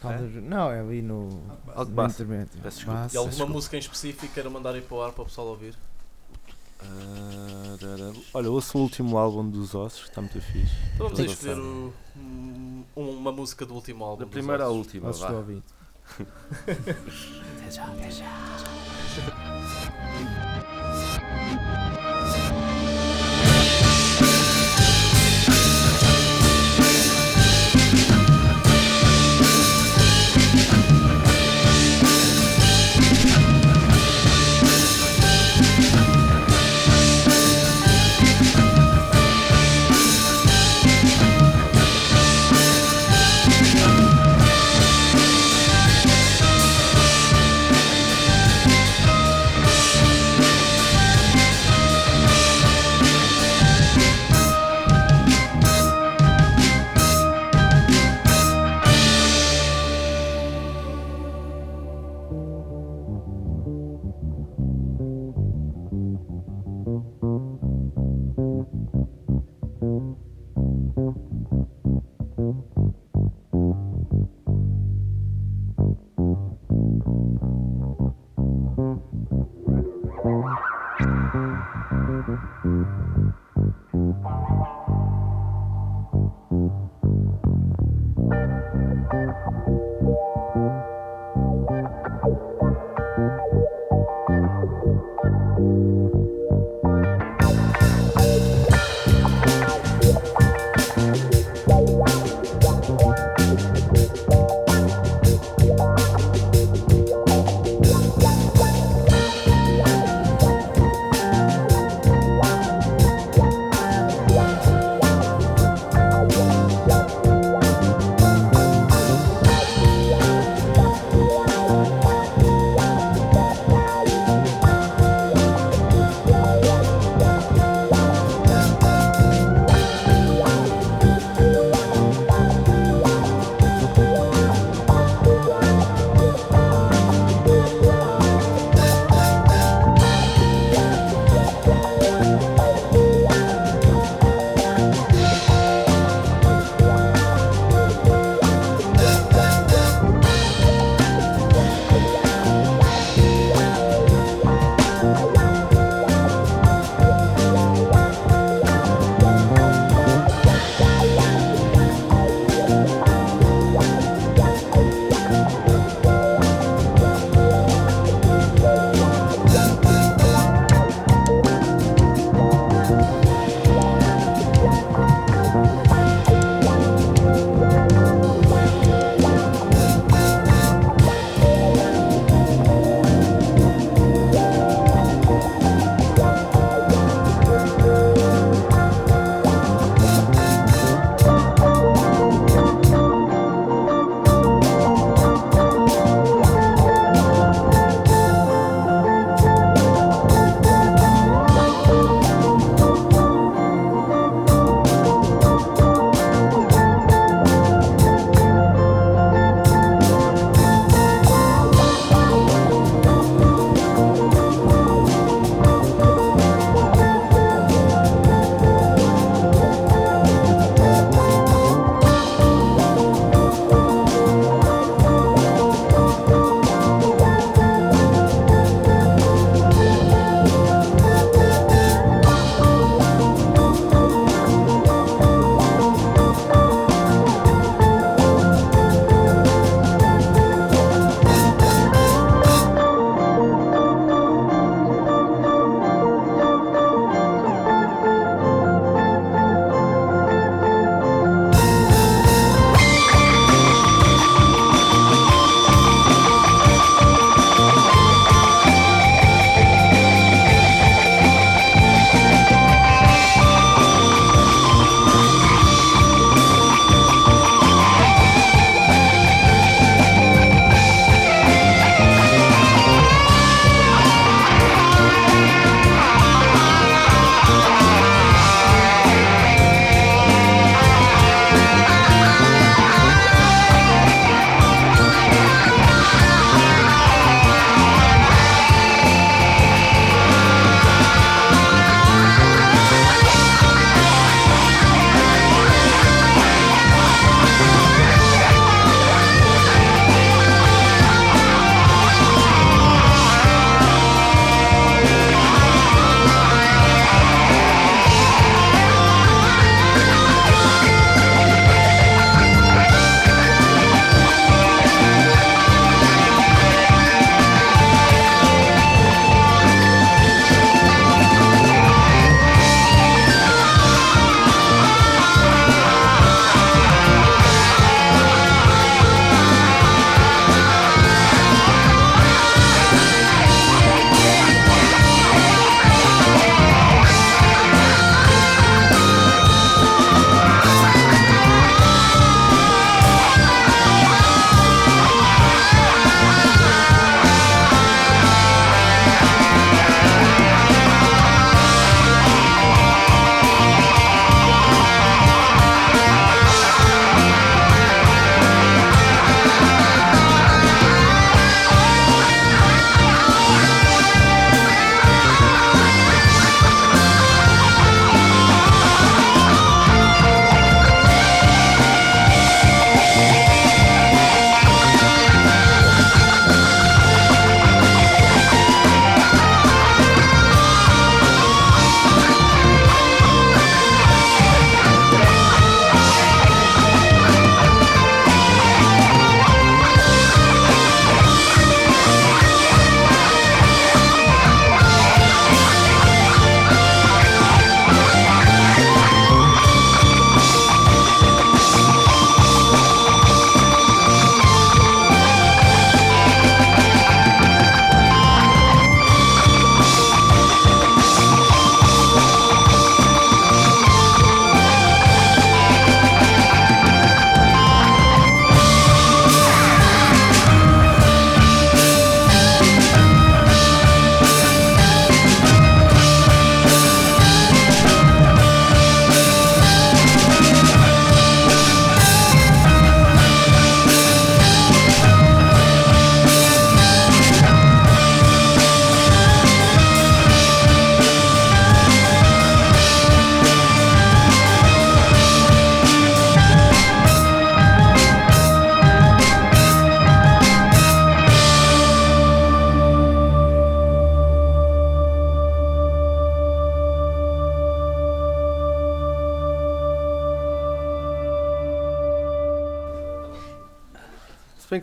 Caldas- Não, é ali no. Intermédio. Peço desculpa. Baça. E alguma desculpa. música em específico queira mandar aí para o ar para o pessoal ouvir? Rara. Olha, ouço o último álbum dos ossos, que está muito fixe. Então vamos aí escolher o- um- uma música do último álbum. Da dos primeira à Ossos. última, Ossos de vá. ouvido. Thank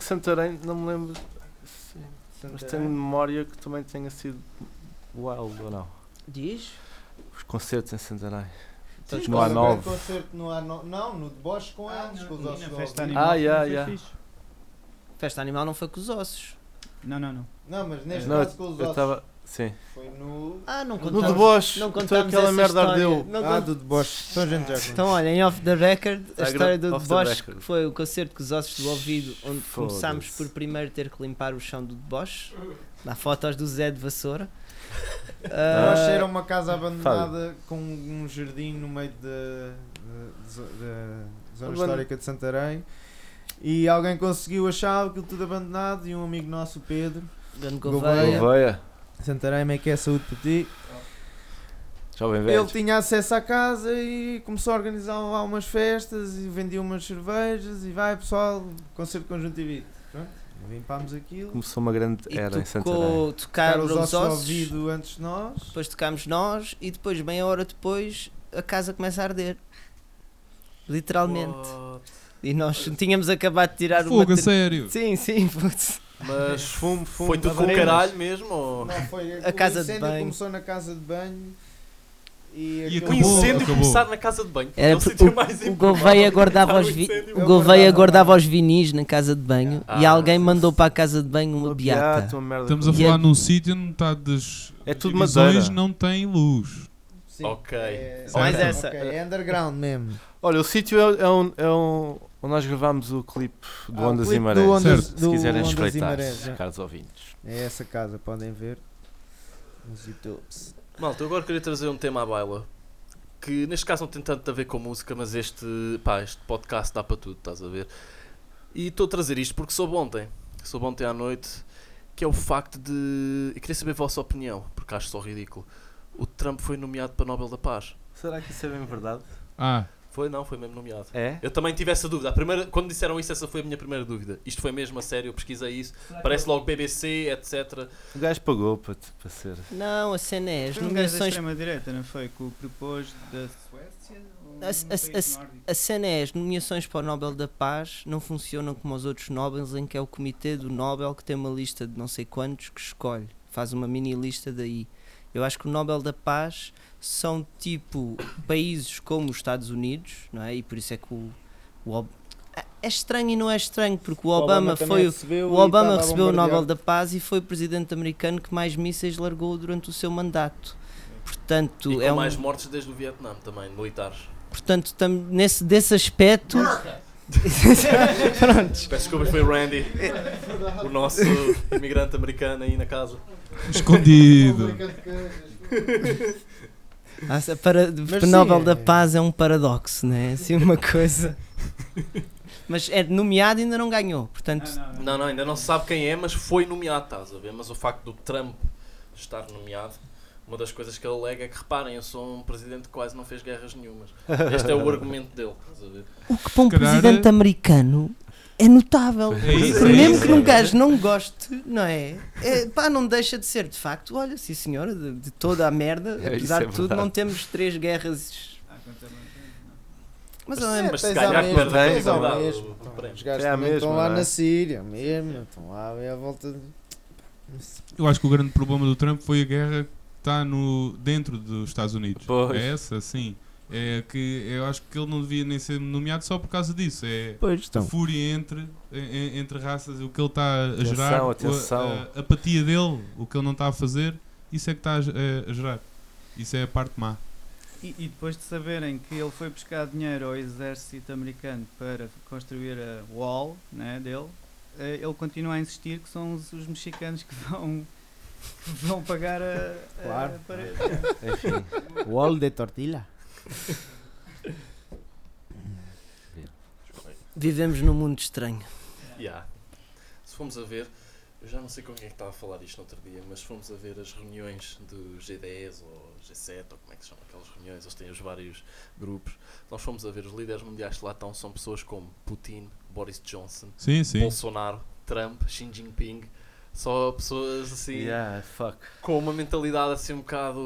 Santarém, não me lembro. Sim, mas tenho memória que também tenha sido wild ou não. Diz? Os concertos em Santarém. Sim, no foi um A9. grande concerto no A9. Não, no deboche com eles, com os ossos festa animal Ah, yeah, yeah. fixe. Festa animal não foi com os ossos. Não, não, não. Não, mas neste Não, caso com os eu ossos. Sim. Foi no. Ah, não No contamos. deboche. não então contamos aquela essa merda história. ardeu. Não Ah, cont- do deboche. Então gente já. Então, olha, em off the record, a Ah, história do deboche, que foi o concerto com os ossos do ouvido, onde começámos por primeiro ter que limpar o chão do deboche. Há fotos do Zé de Vassoura. Nós Ah, era uma casa abandonada com um jardim no meio da da- zo- da zona histórica de Santarém e alguém conseguiu achar aquilo tudo abandonado e um amigo nosso, o Pedro, Gouveia. Gouveia. Santarém, é que é saúde para ti? Jovem Ele velho. tinha acesso à casa e começou a organizar lá umas festas e vendia umas cervejas e vai pessoal, concerto conjuntivite. Pronto, limpámos aquilo. Começou uma grande E era em Santarém. Tocaram os os ossos ossos, ouvido antes de nós. depois tocámos nós e depois, meia hora depois, a casa começa a arder. Literalmente. What? E nós tínhamos acabado de tirar o Fogo, a material. sério. Sim, sim, putz. Mas Fumo, fumo. foi tudo com o caralho mesmo? Ou... Não, foi A casa o de incêndio banho. começou na casa de banho e, E O incêndio acabou. começar na casa de banho. Era É o porque sítio o- mais O Gouveia guardava os, vi o Gouveia guardava os vinis na casa de banho Ah, e alguém mandou para a casa de banho uma beata. beata, uma merda Estamos a falar é- num sítio onde metade das É tudo divisões madeira. não tem luz. Sim, Ok. é- Mais essa. ok, é underground mesmo. Olha, o sítio é, é um, é um. Onde nós gravámos o clipe do Ah, Ondas clipe e do Marés. Ondas- Certo. Se do quiserem Ondas espreitar, Marés, caros ouvintes. É essa casa, podem ver nos YouTubes. Malta, eu agora queria trazer um tema à baila que neste caso não tem tanto a ver com música, mas este, pá, este podcast dá para tudo, estás a ver? E estou a trazer isto porque soube ontem, soube ontem à noite, que é o facto de. Eu queria saber a vossa opinião, porque acho só ridículo. O Trump foi nomeado para Nobel da Paz. Será que isso é bem verdade? Ah, Foi, não, foi mesmo nomeado. É? Eu também tive essa dúvida. A primeira, quando disseram isso, essa foi a minha primeira dúvida. Isto foi mesmo a sério, eu pesquisei isso. Parece logo BBC, etc. O gajo pagou para, para ser. Não, a cena é as Foi um gajo da nomeações. extrema-direita, não foi? Que o propôs da Suécia? ou A- a- a-? A cena é as nomeações para o Nobel da Paz não funcionam como os outros Nobels em que é o comitê do Nobel que tem uma lista de não sei quantos que escolhe, faz uma mini lista daí. Eu acho que o Nobel da Paz são tipo países como os Estados Unidos, não é? E por isso é que o, o Ob- é estranho e não é estranho porque o Obama, também foi o recebeu o Obama recebeu o. Nobel da Paz e foi o presidente americano que mais mísseis largou durante o seu mandato. Portanto, E com é um, mais mortes desde o Vietnã também, militares. portanto tam, nesse desse aspecto Pronto. Peço desculpa, foi o Randy, o nosso imigrante americano aí na casa. escondido. Ah, Para, Mas o Nobel é- da Paz é um paradoxo, não é? Assim uma coisa. Mas é nomeado e ainda não ganhou. Portanto, Não, não, não. Não, não, ainda não se sabe quem é, mas foi nomeado, estás a ver? Mas o facto do Trump estar nomeado, uma das coisas que ele alega é que, reparem, eu sou um presidente que quase não fez guerras nenhumas. Este é o argumento dele, estás a ver? o que para um calhar- presidente americano é notável. É isso, Porque é mesmo isso. que um gajo não goste, não é? é? Pá, não deixa de ser, de facto, olha, sim senhora, de, de toda a merda, É, apesar é de tudo, verdade. não temos três guerras. Ah, Mas, Mas, olha, mas se tens ganhar, à perde a mesma, qualidade tens à do- mesma. do prémio. Os gajos É estão mesma, lá é? na Síria, mesmo, estão lá à volta de... Eu acho que o grande problema do Trump foi a guerra que está no, dentro dos Estados Unidos. Pois. É essa, sim. É que eu acho que ele não devia nem ser nomeado só por causa disso. É Pois a estão. fúria entre, en- entre raças, o que ele está a gerar, o- atenção. A, a apatia dele, o que ele não está a fazer, isso é que está a, a- a gerar. Isso é a parte má. E, e depois de saberem que ele foi buscar dinheiro ao exército americano para construir a wall né, dele, eh, ele continua a insistir que são os, os mexicanos que vão, que vão pagar a, a Claro. parede. Enfim. Wall de tortilla. Vivemos num mundo estranho. Yeah. Se formos a ver, eu já não sei com quem é que estava a falar isto no outro dia, mas se formos a ver as reuniões do G10 ou G7, ou como é que se chamam aquelas reuniões, eles têm os vários grupos. Nós fomos a ver os líderes mundiais que lá estão, são pessoas como Putin, Boris Johnson, Sim, sim. Bolsonaro, Trump, Xi Jinping. Só pessoas assim Yeah, fuck. com uma mentalidade assim um bocado.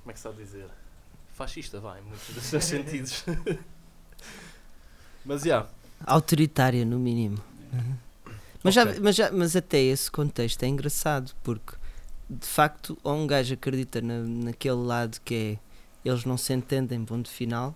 Como é que se sabe dizer? Fascista, vai, em muitos desses sentidos. Mas já, Autoritária, no mínimo. Uhum. Mas, já, Ok. mas, já, mas até esse contexto é engraçado, porque de facto, ou um gajo acredita na, naquele lado que é eles não se entendem, ponto final,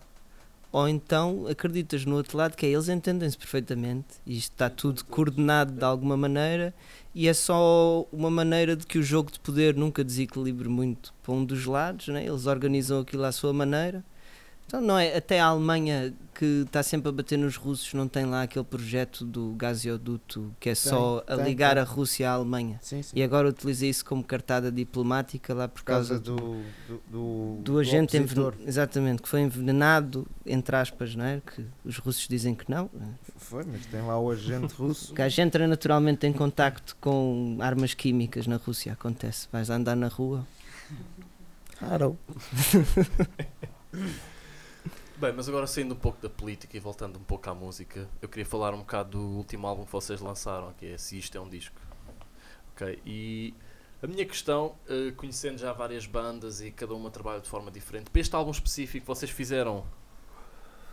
ou então acreditas no outro lado que é eles entendem-se perfeitamente e isto está tudo coordenado de alguma maneira e é só uma maneira de que o jogo de poder nunca desequilibre muito para um dos lados, né? eles organizam aquilo à sua maneira. Então não é, até a Alemanha que está sempre a bater nos russos não tem lá aquele projeto do gasoduto que é só a tem, ligar tem. a Rússia à Alemanha. Sim, sim. E agora utiliza isso como cartada diplomática lá por Por causa causa do, do, do, do, do agente envenenado, exatamente, que foi envenenado, entre aspas, não é? Que os russos dizem que não. Foi, mas tem lá o agente russo. O gajo entra naturalmente em contacto com armas químicas na Rússia, acontece. Vais andar na rua. Claro. Bem, mas agora saindo um pouco da política e voltando um pouco à música, eu queria falar um bocado do último álbum que vocês lançaram, que é Se Isto é um Disco. Ok, e a minha questão, eh, conhecendo já várias bandas e cada uma trabalha de forma diferente, para este álbum específico vocês fizeram,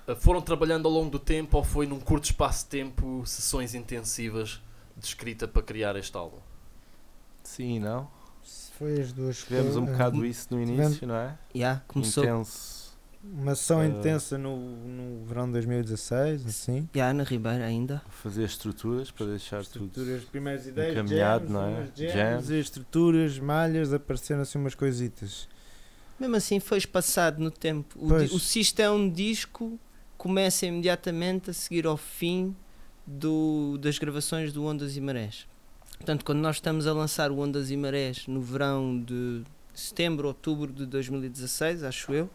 eh, foram trabalhando ao longo do tempo ou foi num curto espaço de tempo, sessões intensivas de escrita para criar este álbum? Sim não. Foi as duas Tivemos um bocado isso no início, não é? Já, começou. Intenso. Uma sessão Eh, intensa no, no verão de 2016, assim. Já, na Ribeira ainda. Fazer estruturas para deixar Estruturas, tudo. primeiras ideias, encaminhado, não é? jams, e estruturas, malhas, apareceram assim umas coisitas. Mesmo assim, foi espaçado no tempo. O, Pois. o Sisto é um disco, começa imediatamente a seguir ao fim do, das gravações do Ondas e Marés. Portanto, quando nós estamos a lançar o Ondas e Marés no verão de setembro, outubro de 2016, acho eu,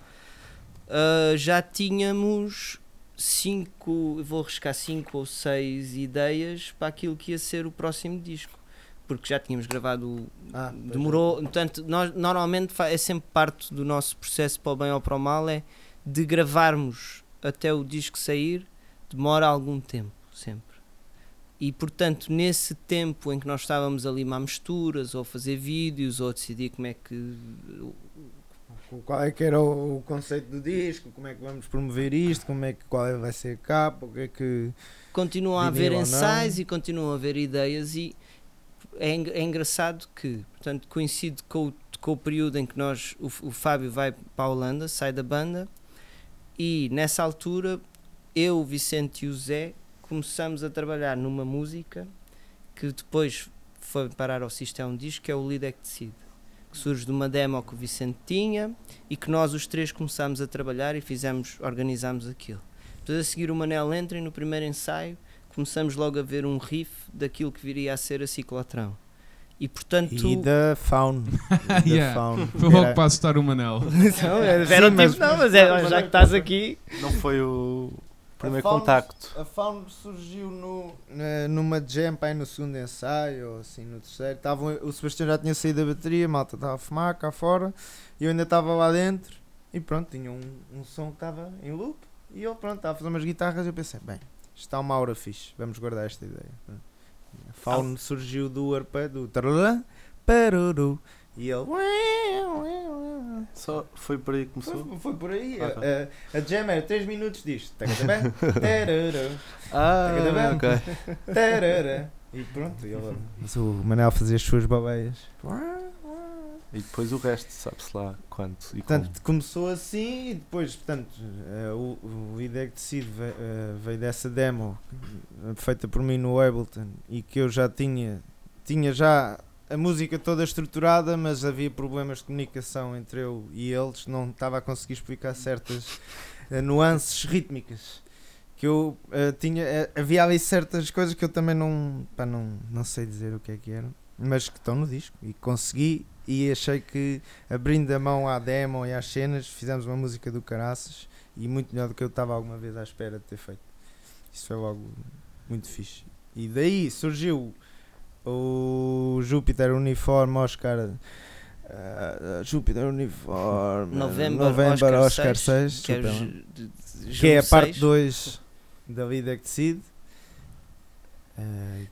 ah, já tínhamos cinco, vou arriscar cinco ou seis ideias para aquilo que ia ser o próximo disco. Porque já tínhamos gravado Ah, é. demorou, portanto, nós normalmente é sempre parte do nosso processo para o bem ou para o mal é de gravarmos até o disco sair, demora algum tempo, sempre. E portanto, nesse tempo em que nós estávamos a limar misturas, ou a fazer vídeos, ou a decidir como é que Qual é que era o, o conceito do disco, como é que vamos promover isto, como é que, qual é, vai ser a capa, o que é que... continuam a haver ensaios e continuam a haver ideias e é, é engraçado que portanto coincide com o, com o período em que nós o, o Fábio vai para a Holanda sai da banda e nessa altura eu o Vicente e o Zé começamos a trabalhar numa música que depois foi parar ao Sistema um disco que é o Líder é que Decide que surge de uma demo que o Vicente tinha e que nós os três começámos a trabalhar e fizemos, organizámos aquilo depois a seguir o Manel entra e no primeiro ensaio começamos logo a ver um riff daquilo que viria a ser a ciclotrão. E portanto. E da Faun. da Yeah. Faun. Foi logo Era- para assustar o Manel. Não, era, Sim, era o mas- tipo, não, mas é, já que estás aqui. Não foi o primeiro A Faun- contacto. A Faun surgiu no, numa jam aí no segundo ensaio, ou assim no terceiro. Tavam, o Sebastião já tinha saído da bateria, a malta estava a fumar cá fora, e eu ainda estava lá dentro, e pronto, tinha um, um som que estava em loop, e eu pronto, estava a fazer umas guitarras, e eu pensei, bem, isto está uma aura fixe, vamos guardar esta ideia. A Faun surgiu do arpa, do tararã, paruru, e ele... Só foi por aí que começou. Foi, foi por aí. Ah, A, a, a jam era 3 minutos disto. Tacatambá, tarará, Ah, Tacatambá, ok. E pronto, e ele, mas o Manel fazia as suas babeias. E depois o resto, sabe-se lá quanto e Portanto, começou assim e depois, portanto, eh, o, o Ideia que Decide veio, eh, veio dessa demo eh, feita por mim no Ableton e que eu já tinha, tinha já a música toda estruturada, mas havia problemas de comunicação entre eu e eles, não estava a conseguir explicar certas eh, nuances rítmicas. Que eu eh, tinha, eh, havia ali certas coisas que eu também não, pá, não, não sei dizer o que é que eram, mas que estão no disco e consegui e achei que abrindo a mão à demo e às cenas, fizemos uma música do caraças e muito melhor do que eu estava alguma vez à espera de ter feito. Isso foi logo muito fixe. E daí surgiu o Júpiter Uniforme Oscar. ah, Júpiter Uniforme November, November Oscar Oscar 6, 6, que é, ju- que é a parte 6. 2 da Vida que Decide. Ah,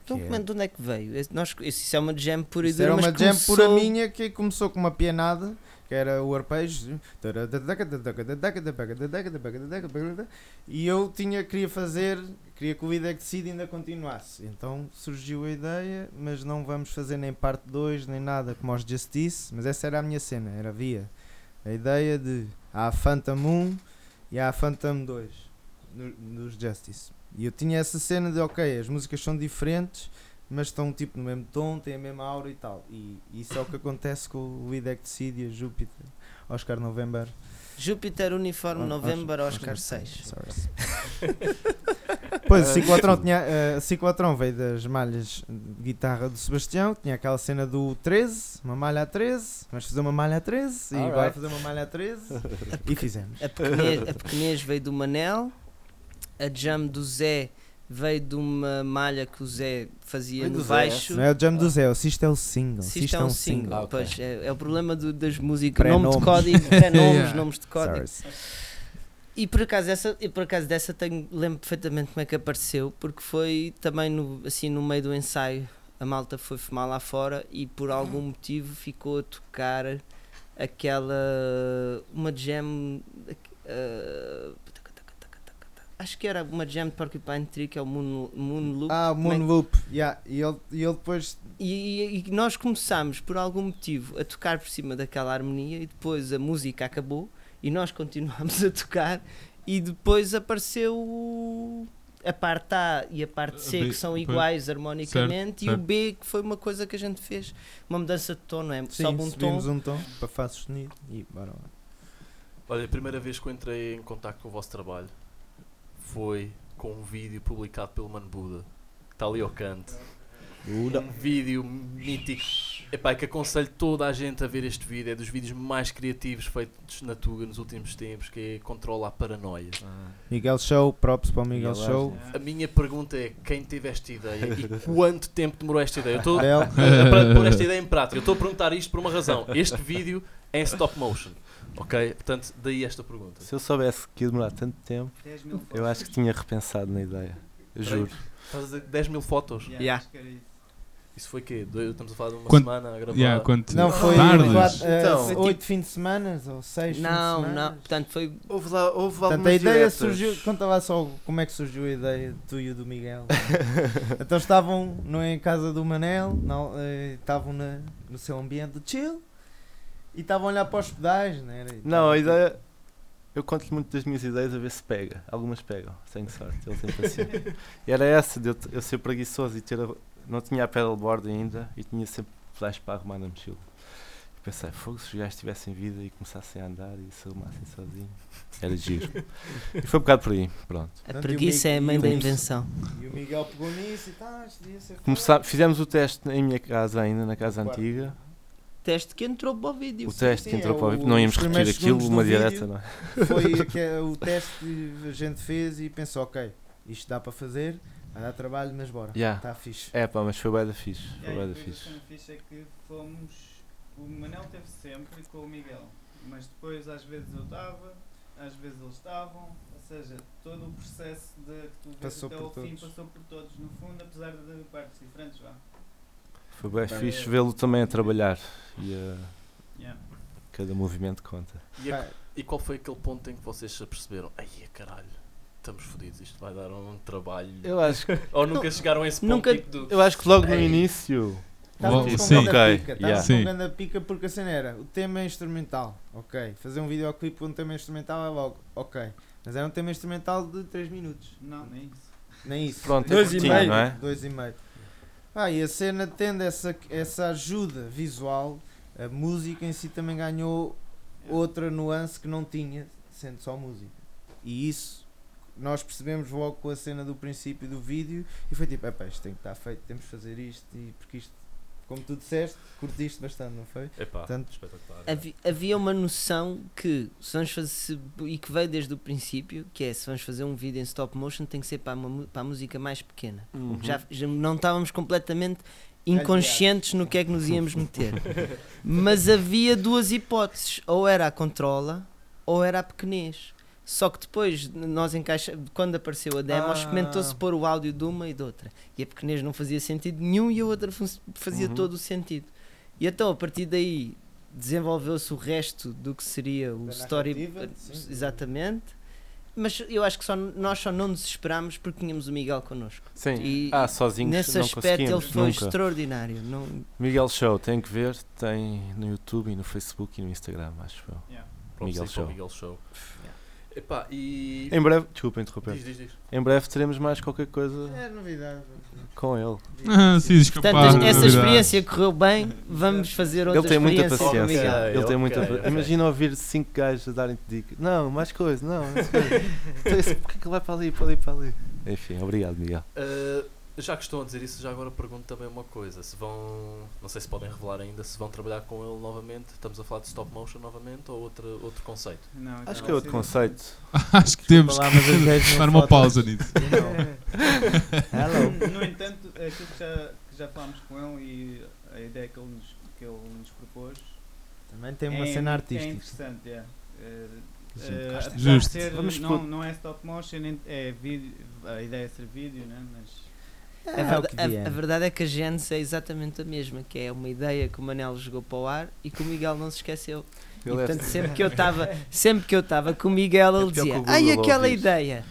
Então, que é- de onde é que veio? Nós, isso é uma jam pura e Isso dura, era uma jam começou- pura minha que começou com uma pianada, que era o arpejo. E eu tinha, queria fazer, queria que o que Decide ainda continuasse. Então surgiu a ideia, mas não vamos fazer nem parte 2 nem nada como aos Justice, mas essa era a minha cena, era havia a ideia de há a Phantom 1 e há a Phantom 2 no- nos Justice. E eu tinha essa cena de ok, as músicas são diferentes, mas estão tipo no mesmo tom, têm a mesma aura e tal. E isso é o que acontece com o Vida é que Decide e a Júpiter, Oscar November. Júpiter Uniforme Os- November os- Oscar os- 6. Sorry. Pois, o ciclotrão, tinha, eh, o ciclotrão veio das malhas de guitarra do Sebastião, tinha aquela cena do 13, uma malha a 13, vamos fazer uma malha a 13, e Alright. agora fazer uma malha a 13, e fizemos. A pequenez, a pequenez veio do Manel, a jam do Zé veio de uma malha que o Zé fazia Veio no baixo. Não é o Jam do Zé, o Sisto é o single. Se isto é um single, Ah, ok. pois é, é o problema do- das músicas, nome de código, pré-nomes, Yeah. nomes de código. Sorry. E por acaso, essa, e por acaso dessa tenho, lembro perfeitamente como é que apareceu, porque foi também no, assim, no meio do ensaio, a malta foi fumar lá fora e por algum motivo ficou a tocar aquela, uma jam, uh, acho que era uma jam de Porcupine Tree, que é o Moon, Moon Loop. Ah, o Como é Moon Loop, yeah, e, ele, e ele depois, E, e- e nós começámos por algum motivo a tocar por cima daquela harmonia e depois a música acabou e nós continuámos a tocar e depois apareceu o- a parte A e a parte C que são iguais harmonicamente e certo. o B que foi uma coisa que a gente fez, uma mudança de tom, não é? sim, Sobe um tom. um tom para Fá sustenido, e bora lá. Olha, a primeira vez que eu entrei em contato com o vosso trabalho foi com um vídeo publicado pelo Mano Buda, que está ali ao canto. Um vídeo mítico. Epá, é que aconselho toda a gente a ver este vídeo. É dos vídeos mais criativos feitos na Tuga nos últimos tempos, que é Controla a Paranoia. Ah, Miguel Show, props para o Miguel Miguel Show. A minha pergunta é quem teve esta ideia e quanto tempo demorou esta ideia? Eu estou Bel, para pôr esta ideia em prática. Eu estou a perguntar isto por uma razão. Este vídeo é em stop motion. Ok? Portanto, daí esta pergunta. Se eu soubesse que ia demorar tanto tempo, 10 mil eu acho que tinha repensado na ideia. Eu juro. Estás a dizer 10 mil fotos? Yeah, Yeah. acho que era isso. Isso foi quê? Estamos a falar de uma Quanto- semana a gravar. Yeah, quanto não foi tardes. quatro, eh, Então. Oito tipo- fins de semana ou seis fins Não, de semana. não, portanto foi Houve lá, houve Portanto, a ideia surgiu. Conta lá só como é que surgiu a ideia tu e o do Miguel. então estavam não é, em casa do Manel, não, eh, estavam na- no seu ambiente de chill e estavam a olhar para os pedais, né? Era- Não, a ideia. Eu conto-lhe muito das minhas ideias a ver se pega. Algumas pegam, tenho sorte, ele sempre assim. E era essa de eu, ser preguiçoso e ter. a- não tinha a pedalboard ainda e tinha sempre flash para arrumar na mochila. E pensei, fogo, se os gajos tivessem vida e começassem a andar e se arrumassem sozinho, era giro. E foi um bocado por aí, pronto. a preguiça é a mãe da invenção. E o Miguel pegou nisso e tá, Começar, fizemos o teste em minha casa ainda, na casa Quarto. antiga. Teste que entrou para o vídeo. O teste sim, entrou é para o vídeo, não íamos os repetir aquilo, uma direta, não é? Foi que é o teste que a gente fez e pensou, ok, isto dá para fazer, vai dar trabalho, mas bora. Yeah. Está fixe. É pá, mas foi bem da fixe. Foi bem da depois a fixe. fixe é que fomos. O Manel teve sempre com o Miguel, mas depois às vezes eu estava, às vezes eles estavam, ou seja, todo o processo de que tu vês Passou até ao fim todos. passou por todos, no fundo, apesar de partes diferentes, vá. Foi bem Bem, fixe é- vê-lo também a trabalhar e a, Yeah. cada movimento conta. E, a- e qual foi aquele ponto em que vocês se aperceberam? Ai, caralho, estamos fodidos, isto vai dar um trabalho. Eu acho, que- Ou nunca chegaram a esse ponto Nunca- tipo do. eu acho que logo no Ei. início. Estávamos com sim. grande Ok, pica, yeah. estávamos com grande pica porque a cena era, o tema é instrumental, ok. Fazer um videoclipe com um tema instrumental é logo, ok. Mas era um tema instrumental de 3 minutos, Não, nem isso. nem isso. Pronto, Dois é e curtinho, meio. não é? Dois e meio. Ah, e a cena tendo essa, essa ajuda visual, a música em si também ganhou outra nuance que não tinha, sendo só música. E isso nós percebemos logo com a cena do princípio do vídeo e foi tipo, isto tem que estar feito, temos de fazer isto e porque isto, como tu disseste, curtiste bastante, não foi? Epá, Portanto, espetacular. Havi- havia uma noção que se vamos fazer se- e que veio desde o princípio, que é se vamos fazer um vídeo em stop motion tem que ser para a, mu- para a música mais pequena. Uhum. Já, já não estávamos completamente inconscientes no que é que nos íamos meter. Mas havia duas hipóteses, ou era a controla ou era a pequenez. Só que depois nós encaixa, quando apareceu a demo, Ah. experimentou-se pôr o áudio de uma e de outra. E a pequenez não fazia sentido nenhum e a outra fazia Uhum. todo o sentido. E então a partir daí desenvolveu-se o resto do que seria o Da story sim. exatamente Mas eu acho que só, nós só não desesperámos porque tínhamos o Miguel connosco. Sim. E ah, sozinhos Nesse não aspecto ele foi nunca. extraordinário. Não, Miguel Show, tem que ver, tem no YouTube e no Facebook e no Instagram, acho eu. Yeah. Miguel Show. Miguel Show. Epá, e. Em breve, desculpa interromper, Diz, diz, diz. em breve teremos mais qualquer coisa É novidade. com ele. Ah, sim, escapar. Portanto, de essa experiência correu bem, vamos fazer outra Ele tem muita experiência com o paciência. Miguel. Miguel. ele tem muita ok, pa- ok. Imagina ouvir cinco gajos a darem-te dicas. Não, mais coisa, não, mais coisa. então, porquê que ele vai para ali, para ali, para ali? Enfim, obrigado, Miguel. Uh, já que estão a dizer isso, já agora pergunto também uma coisa. Se vão, não sei se podem revelar ainda, se vão trabalhar com ele novamente, estamos a falar de stop motion novamente ou outro, outro conceito? Não, Acho que é outro sim. conceito. Acho que temos lá, que não dar uma pausa nisso. Hello. No entanto, aquilo que já, que já falámos com ele e a ideia que ele nos, que ele nos propôs Também tem uma é, cena É artística. interessante, é. Eh, gosta. apesar de Justo. ser, Vamos não, não é stop motion, é vídeo, a ideia é ser vídeo, né? mas A, É o verda- que a- a verdade é que a gênese é exatamente a mesma, que é uma ideia que o Manel jogou para o ar e que o Miguel não se esqueceu. E, é- portanto, sempre que eu estava, sempre que eu estava com o Miguel, É ele que dizia: o "Ai, aquela ouvir. ideia".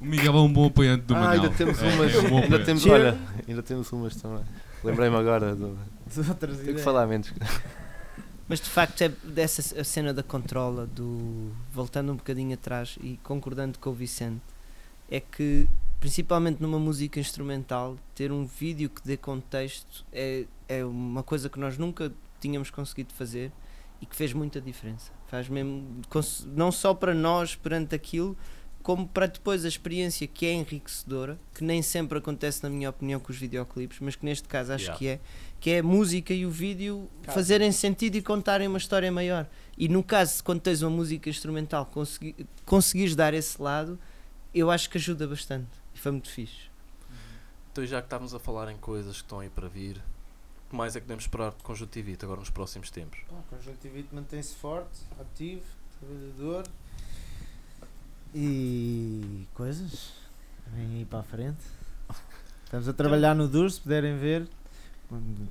O Miguel é um bom apoiante do ah, Manel. ainda temos É, umas. é um bom ainda temos, olha, ainda temos umas também. Lembrei-me agora. Do, Outras tenho que ideias. falar menos. Mas de facto é dessa a cena da controla, do voltando um bocadinho atrás e concordando com o Vicente, é que principalmente numa música instrumental, ter um vídeo que dê contexto é, é uma coisa que nós nunca tínhamos conseguido fazer e que fez muita diferença. Faz mesmo, não só para nós perante aquilo, como para depois a experiência que é enriquecedora, que nem sempre acontece, na minha opinião, com os videoclipes, mas que neste caso acho Yeah. que é, que é a música e o vídeo fazerem sentido e contarem uma história maior. E no caso, quando tens uma música instrumental, consegui, conseguires dar esse lado, eu acho que ajuda bastante. Foi muito fixe. Então, já que estávamos a falar em coisas que estão aí para vir, o que mais é que podemos esperar de conjuntivite agora nos próximos tempos? O conjuntivite mantém-se forte, ativo, trabalhador. E coisas. Vem aí para a frente. Estamos a trabalhar no duro, se puderem ver.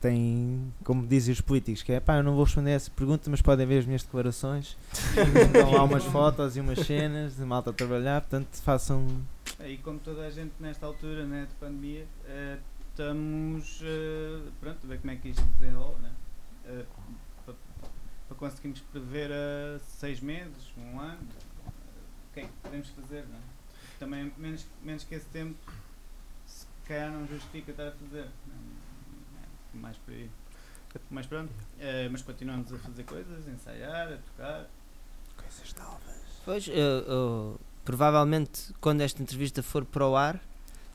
Tem, como dizem os políticos, que é pá, eu não vou responder essa pergunta, mas podem ver as minhas declarações. Estão lá umas fotos e umas cenas de malta a trabalhar, portanto façam. Aí como toda a gente nesta altura né, de pandemia, eh, estamos eh, pronto, a ver como é que isto se desenrola, né? Eh, para, para conseguirmos prever a seis meses, um ano, o que é que podemos fazer, né? Também menos, menos que esse tempo se calhar não justifica estar a fazer. né? É mais por aí. Mas pronto, eh, mas continuamos a fazer coisas, a ensaiar, a tocar. Coisas novas. Pois, eu- eu- provavelmente, quando esta entrevista for para o ar,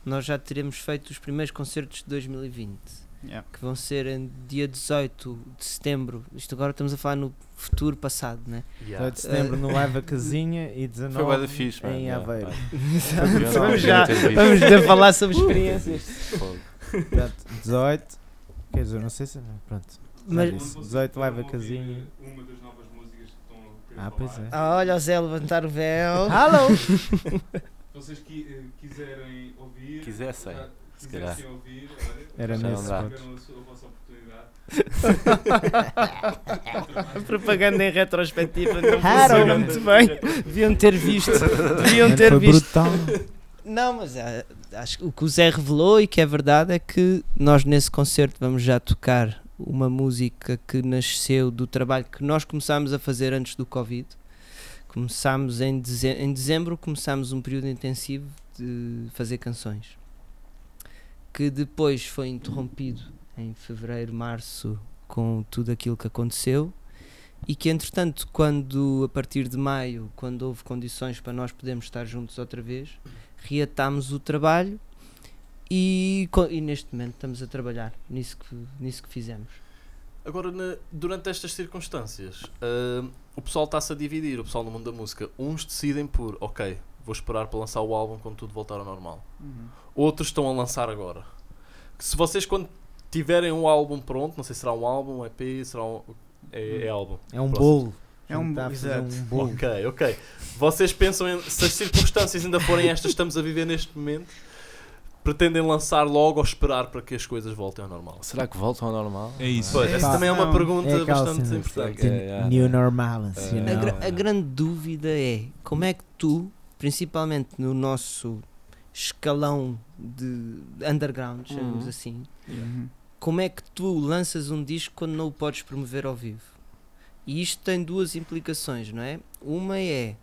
nós já teremos feito os primeiros concertos de 2020. Yeah. que vão ser em dia 18 de setembro. Isto agora estamos a falar no futuro passado, né? 8 de setembro no Live a Casinha e Foi 19 bué da fixe, em Yeah, Aveiro. vamos já, vamos já falar sobre experiências. Fogo. Portanto, 18. Quer dizer, não sei se. Pronto. Mas- disse, 18 Live a Casinha. Uma das novas músicas que estão Ah, pois é. Olha o Zé levantar o véu. Hello! vocês quiserem ouvir, Quisessem, já- se calhar. quisessem ouvir, Era Já não nesse ponto. a, vossa oportunidade. Propaganda em retrospectiva não funciona muito bem. Deviam ter visto. Deviam ter foi visto. brutal. Não, mas ah, acho que o que o Zé revelou e que é verdade é que nós nesse concerto vamos já tocar uma música que nasceu do trabalho que nós começámos a fazer antes do Covid. Começámos em, deze em dezembro, começámos um período intensivo de fazer canções. Que depois foi interrompido em fevereiro, março, com tudo aquilo que aconteceu. E que entretanto, quando a partir de maio, quando houve condições para nós podermos estar juntos outra vez, reatámos o trabalho e, e neste momento estamos a trabalhar nisso que, nisso que fizemos. Agora, na- durante estas circunstâncias, ah, o pessoal está-se a dividir, o pessoal no mundo da música. Uns decidem por, ok, vou esperar para lançar o álbum quando tudo voltar ao normal. Uhum. Outros estão a lançar agora. Que se vocês, quando tiverem um álbum pronto, não sei se será um álbum, um EP, será um. É, é álbum. É um Próximo. bolo. É um exato. um bolo. Ok, ok. Vocês pensam em. Se as circunstâncias ainda forem estas que estamos a viver neste momento, pretendem lançar logo ou esperar para que as coisas voltem ao normal? Será que voltam ao normal? É isso. Pois, essa Pá, também é uma pergunta É bastante importante. É, é, é. New É. you A, gra- a grande dúvida é como é que tu principalmente no nosso escalão de underground, chamamos Uhum. assim, Uhum. como é que tu lanças um disco quando não o podes promover ao vivo? E isto tem duas implicações, não é? Uma é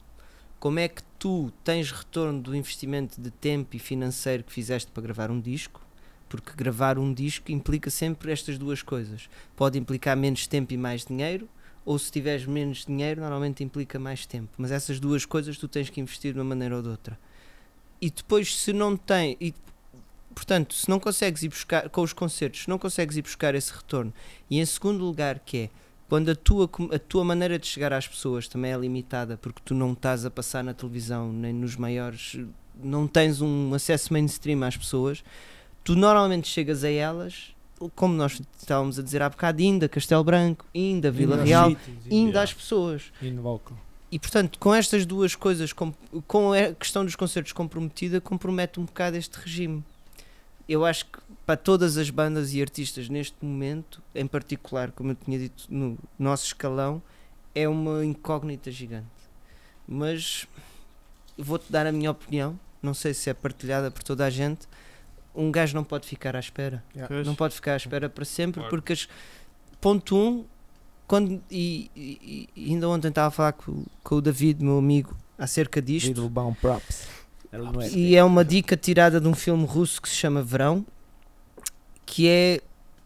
como é que tu tens retorno do investimento de tempo e financeiro que fizeste para gravar um disco, porque gravar um disco implica sempre estas duas coisas. Pode implicar menos tempo e mais dinheiro, ou se tiveres menos dinheiro, normalmente implica mais tempo. Mas essas duas coisas tu tens que investir de uma maneira ou de outra. E depois, se não tem. E, portanto, se não consegues ir buscar, com os concertos, se não consegues ir buscar esse retorno, e em segundo lugar, que é quando a tua, a tua maneira de chegar às pessoas também é limitada, porque tu não estás a passar na televisão, nem nos maiores. não tens um acesso mainstream às pessoas, tu normalmente chegas a elas, como nós estávamos a dizer há bocado, ainda Castelo Branco, ainda Vila aos Real, sítios, ainda às pessoas. e. E portanto, com estas duas coisas, com, com a questão dos concertos comprometida, compromete um bocado este regime. Eu acho que para todas as bandas e artistas neste momento, em particular, como eu tinha dito no nosso escalão, é uma incógnita gigante. Mas vou-te dar a minha opinião, não sei se é partilhada por toda a gente. Um gajo não pode ficar à espera. Pois. Não pode ficar à espera para sempre, Claro. porque as, ponto um, quando, e, e- e ainda ontem estava a falar com, com o David, meu amigo, acerca disto, Little Bound Props. Ela não é. e é uma dica tirada de um filme russo que se chama Verão, que é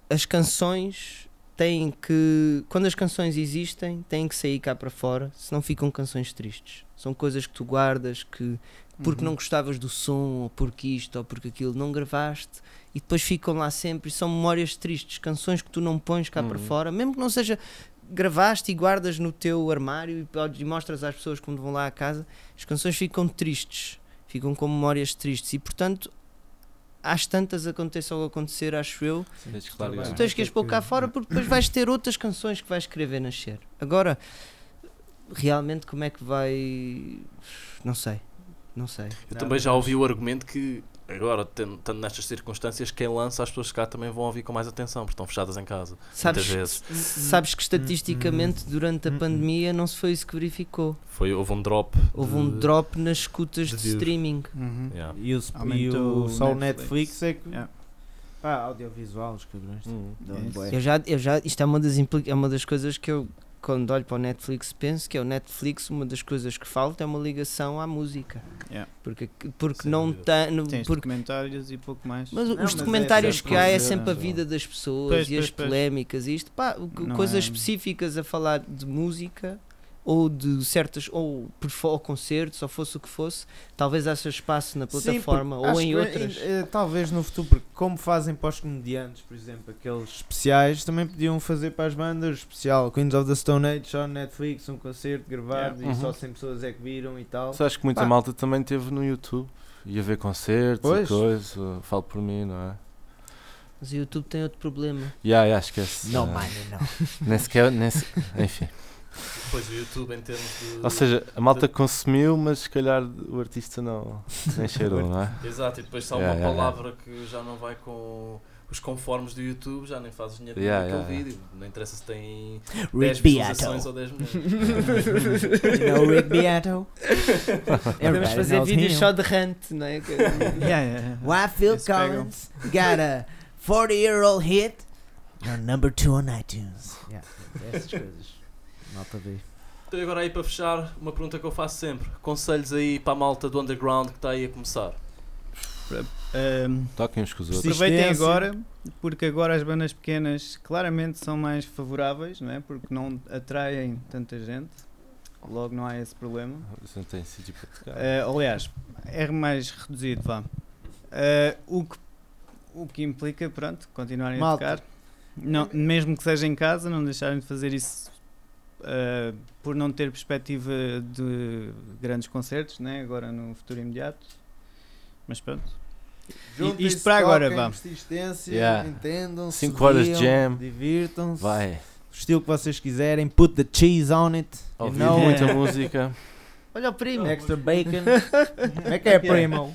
as canções têm que, quando as canções existem, têm que sair cá para fora, senão ficam canções tristes. São coisas que tu guardas, que porque Uhum. não gostavas do som, ou porque isto, ou porque aquilo, não gravaste, e depois ficam lá sempre, e são memórias tristes, canções que tu não pões cá para Uhum. fora, mesmo que não seja gravaste e guardas no teu armário e, podes, e mostras às pessoas quando vão lá à casa, as canções ficam tristes, ficam com memórias tristes, e portanto, às tantas aconteça o que acontecer, acho eu, largar. tu tens que as pôr cá fora porque depois vais ter outras canções que vais querer ver nascer. Agora, realmente como é que vai. Não sei. Não sei. Eu Não, também já ouvi o argumento que agora, tendo- estando nestas circunstâncias, quem lança as pessoas cá também vão ouvir com mais atenção, porque estão fechadas em casa. Sabes, vezes. sabes que estatisticamente durante a Hum, pandemia não se foi isso que verificou. Foi, houve um drop. Houve um de- drop nas escutas de de streaming. Uhum. Yeah. E o, e o só o Netflix. Netflix é que. Yeah. Pá, audiovisual, os cabrões. Hum. É. Eu já, eu já, isto é uma, das é uma das coisas que eu, quando olho para o Netflix, penso que é o Netflix, uma das coisas que falta é uma ligação à música. Yeah. Porque, porque Sem não tem. no- Tens Porque documentários e pouco mais. Mas Não, os mas é documentários sempre que há é sempre a vida das pessoas Pois, e pois, as pois. polémicas e isto, pá, Não coisas é- específicas a falar de música ou de certas, ou, ou concertos, ou fosse o que fosse, talvez haja espaço na Sim, plataforma porque ou em que, outras. eh, eh, talvez no futuro, porque como fazem para os comediantes, por exemplo, aqueles especiais, também podiam fazer para as bandas, especial Queens of the Stone Age, só Netflix, um concerto gravado Yeah. e só Uhum. 100 pessoas é que viram e tal. Só acho que muita Pá. malta também teve no YouTube. Ia ver concertos Pois. e coisas. Falo por mim, não é? Mas o YouTube tem outro problema. Ya, ya, esquece. Não, Ah, mano, não. Nem sequer. Nem se... Enfim. Depois o YouTube, em termos de. Ou seja, a malta consumiu, mas se calhar o artista não. Nem cheirou, não é? Exato, e depois só Yeah, uma yeah, yeah. palavra que já não vai com os conformes do YouTube, já nem fazes dinheiro Yeah, naquele yeah, yeah. vídeo. Não interessa se tem 10 Rick visualizações Beato. ou 10 milhões. know Rick Beato? Podemos fazer vídeos him. só de rant, não é? Que- Yeah, yeah, yeah. Why Phil pegam. Collins got a 40 year old hit? You're number 2 on iTunes. Yeah, essas coisas. Nota B. Então, e agora aí para fechar, uma pergunta que eu faço sempre: conselhos aí para a malta do underground que está aí a começar? Ahm, Toquem uns com os outros. aproveitem agora, porque agora as bandas pequenas claramente são mais favoráveis, não é? Porque não atraem tanta gente. Logo não há esse problema. Não tem sítio para tocar. Eh, aliás, é mais reduzido, vá. Eh, o, que, o que implica, pronto, continuarem Malta. a tocar. Não, mesmo que seja em casa, não deixarem de fazer isso eh, por não ter perspectiva de grandes concertos, né? agora no futuro imediato. Mas pronto. Isto para agora, vá. persistência, Yeah. entendam, Cinco horas de jam. Divirtam-se. Vai. O estilo que vocês quiserem. Put the cheese on it. You Ouvir know. muita música. Olha o primo. Extra bacon. Como é que é, primo?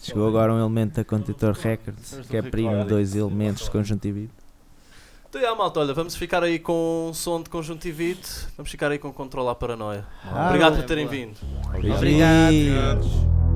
Chegou agora um elemento da Contentor Records, que é primo de dois elementos de conjuntividade. Então, já, malta, olha, vamos ficar aí com um som de conjuntivite. Vamos ficar aí com controle à paranoia. Ah, Obrigado boa. por terem Boa. vindo. Obrigado. Ih.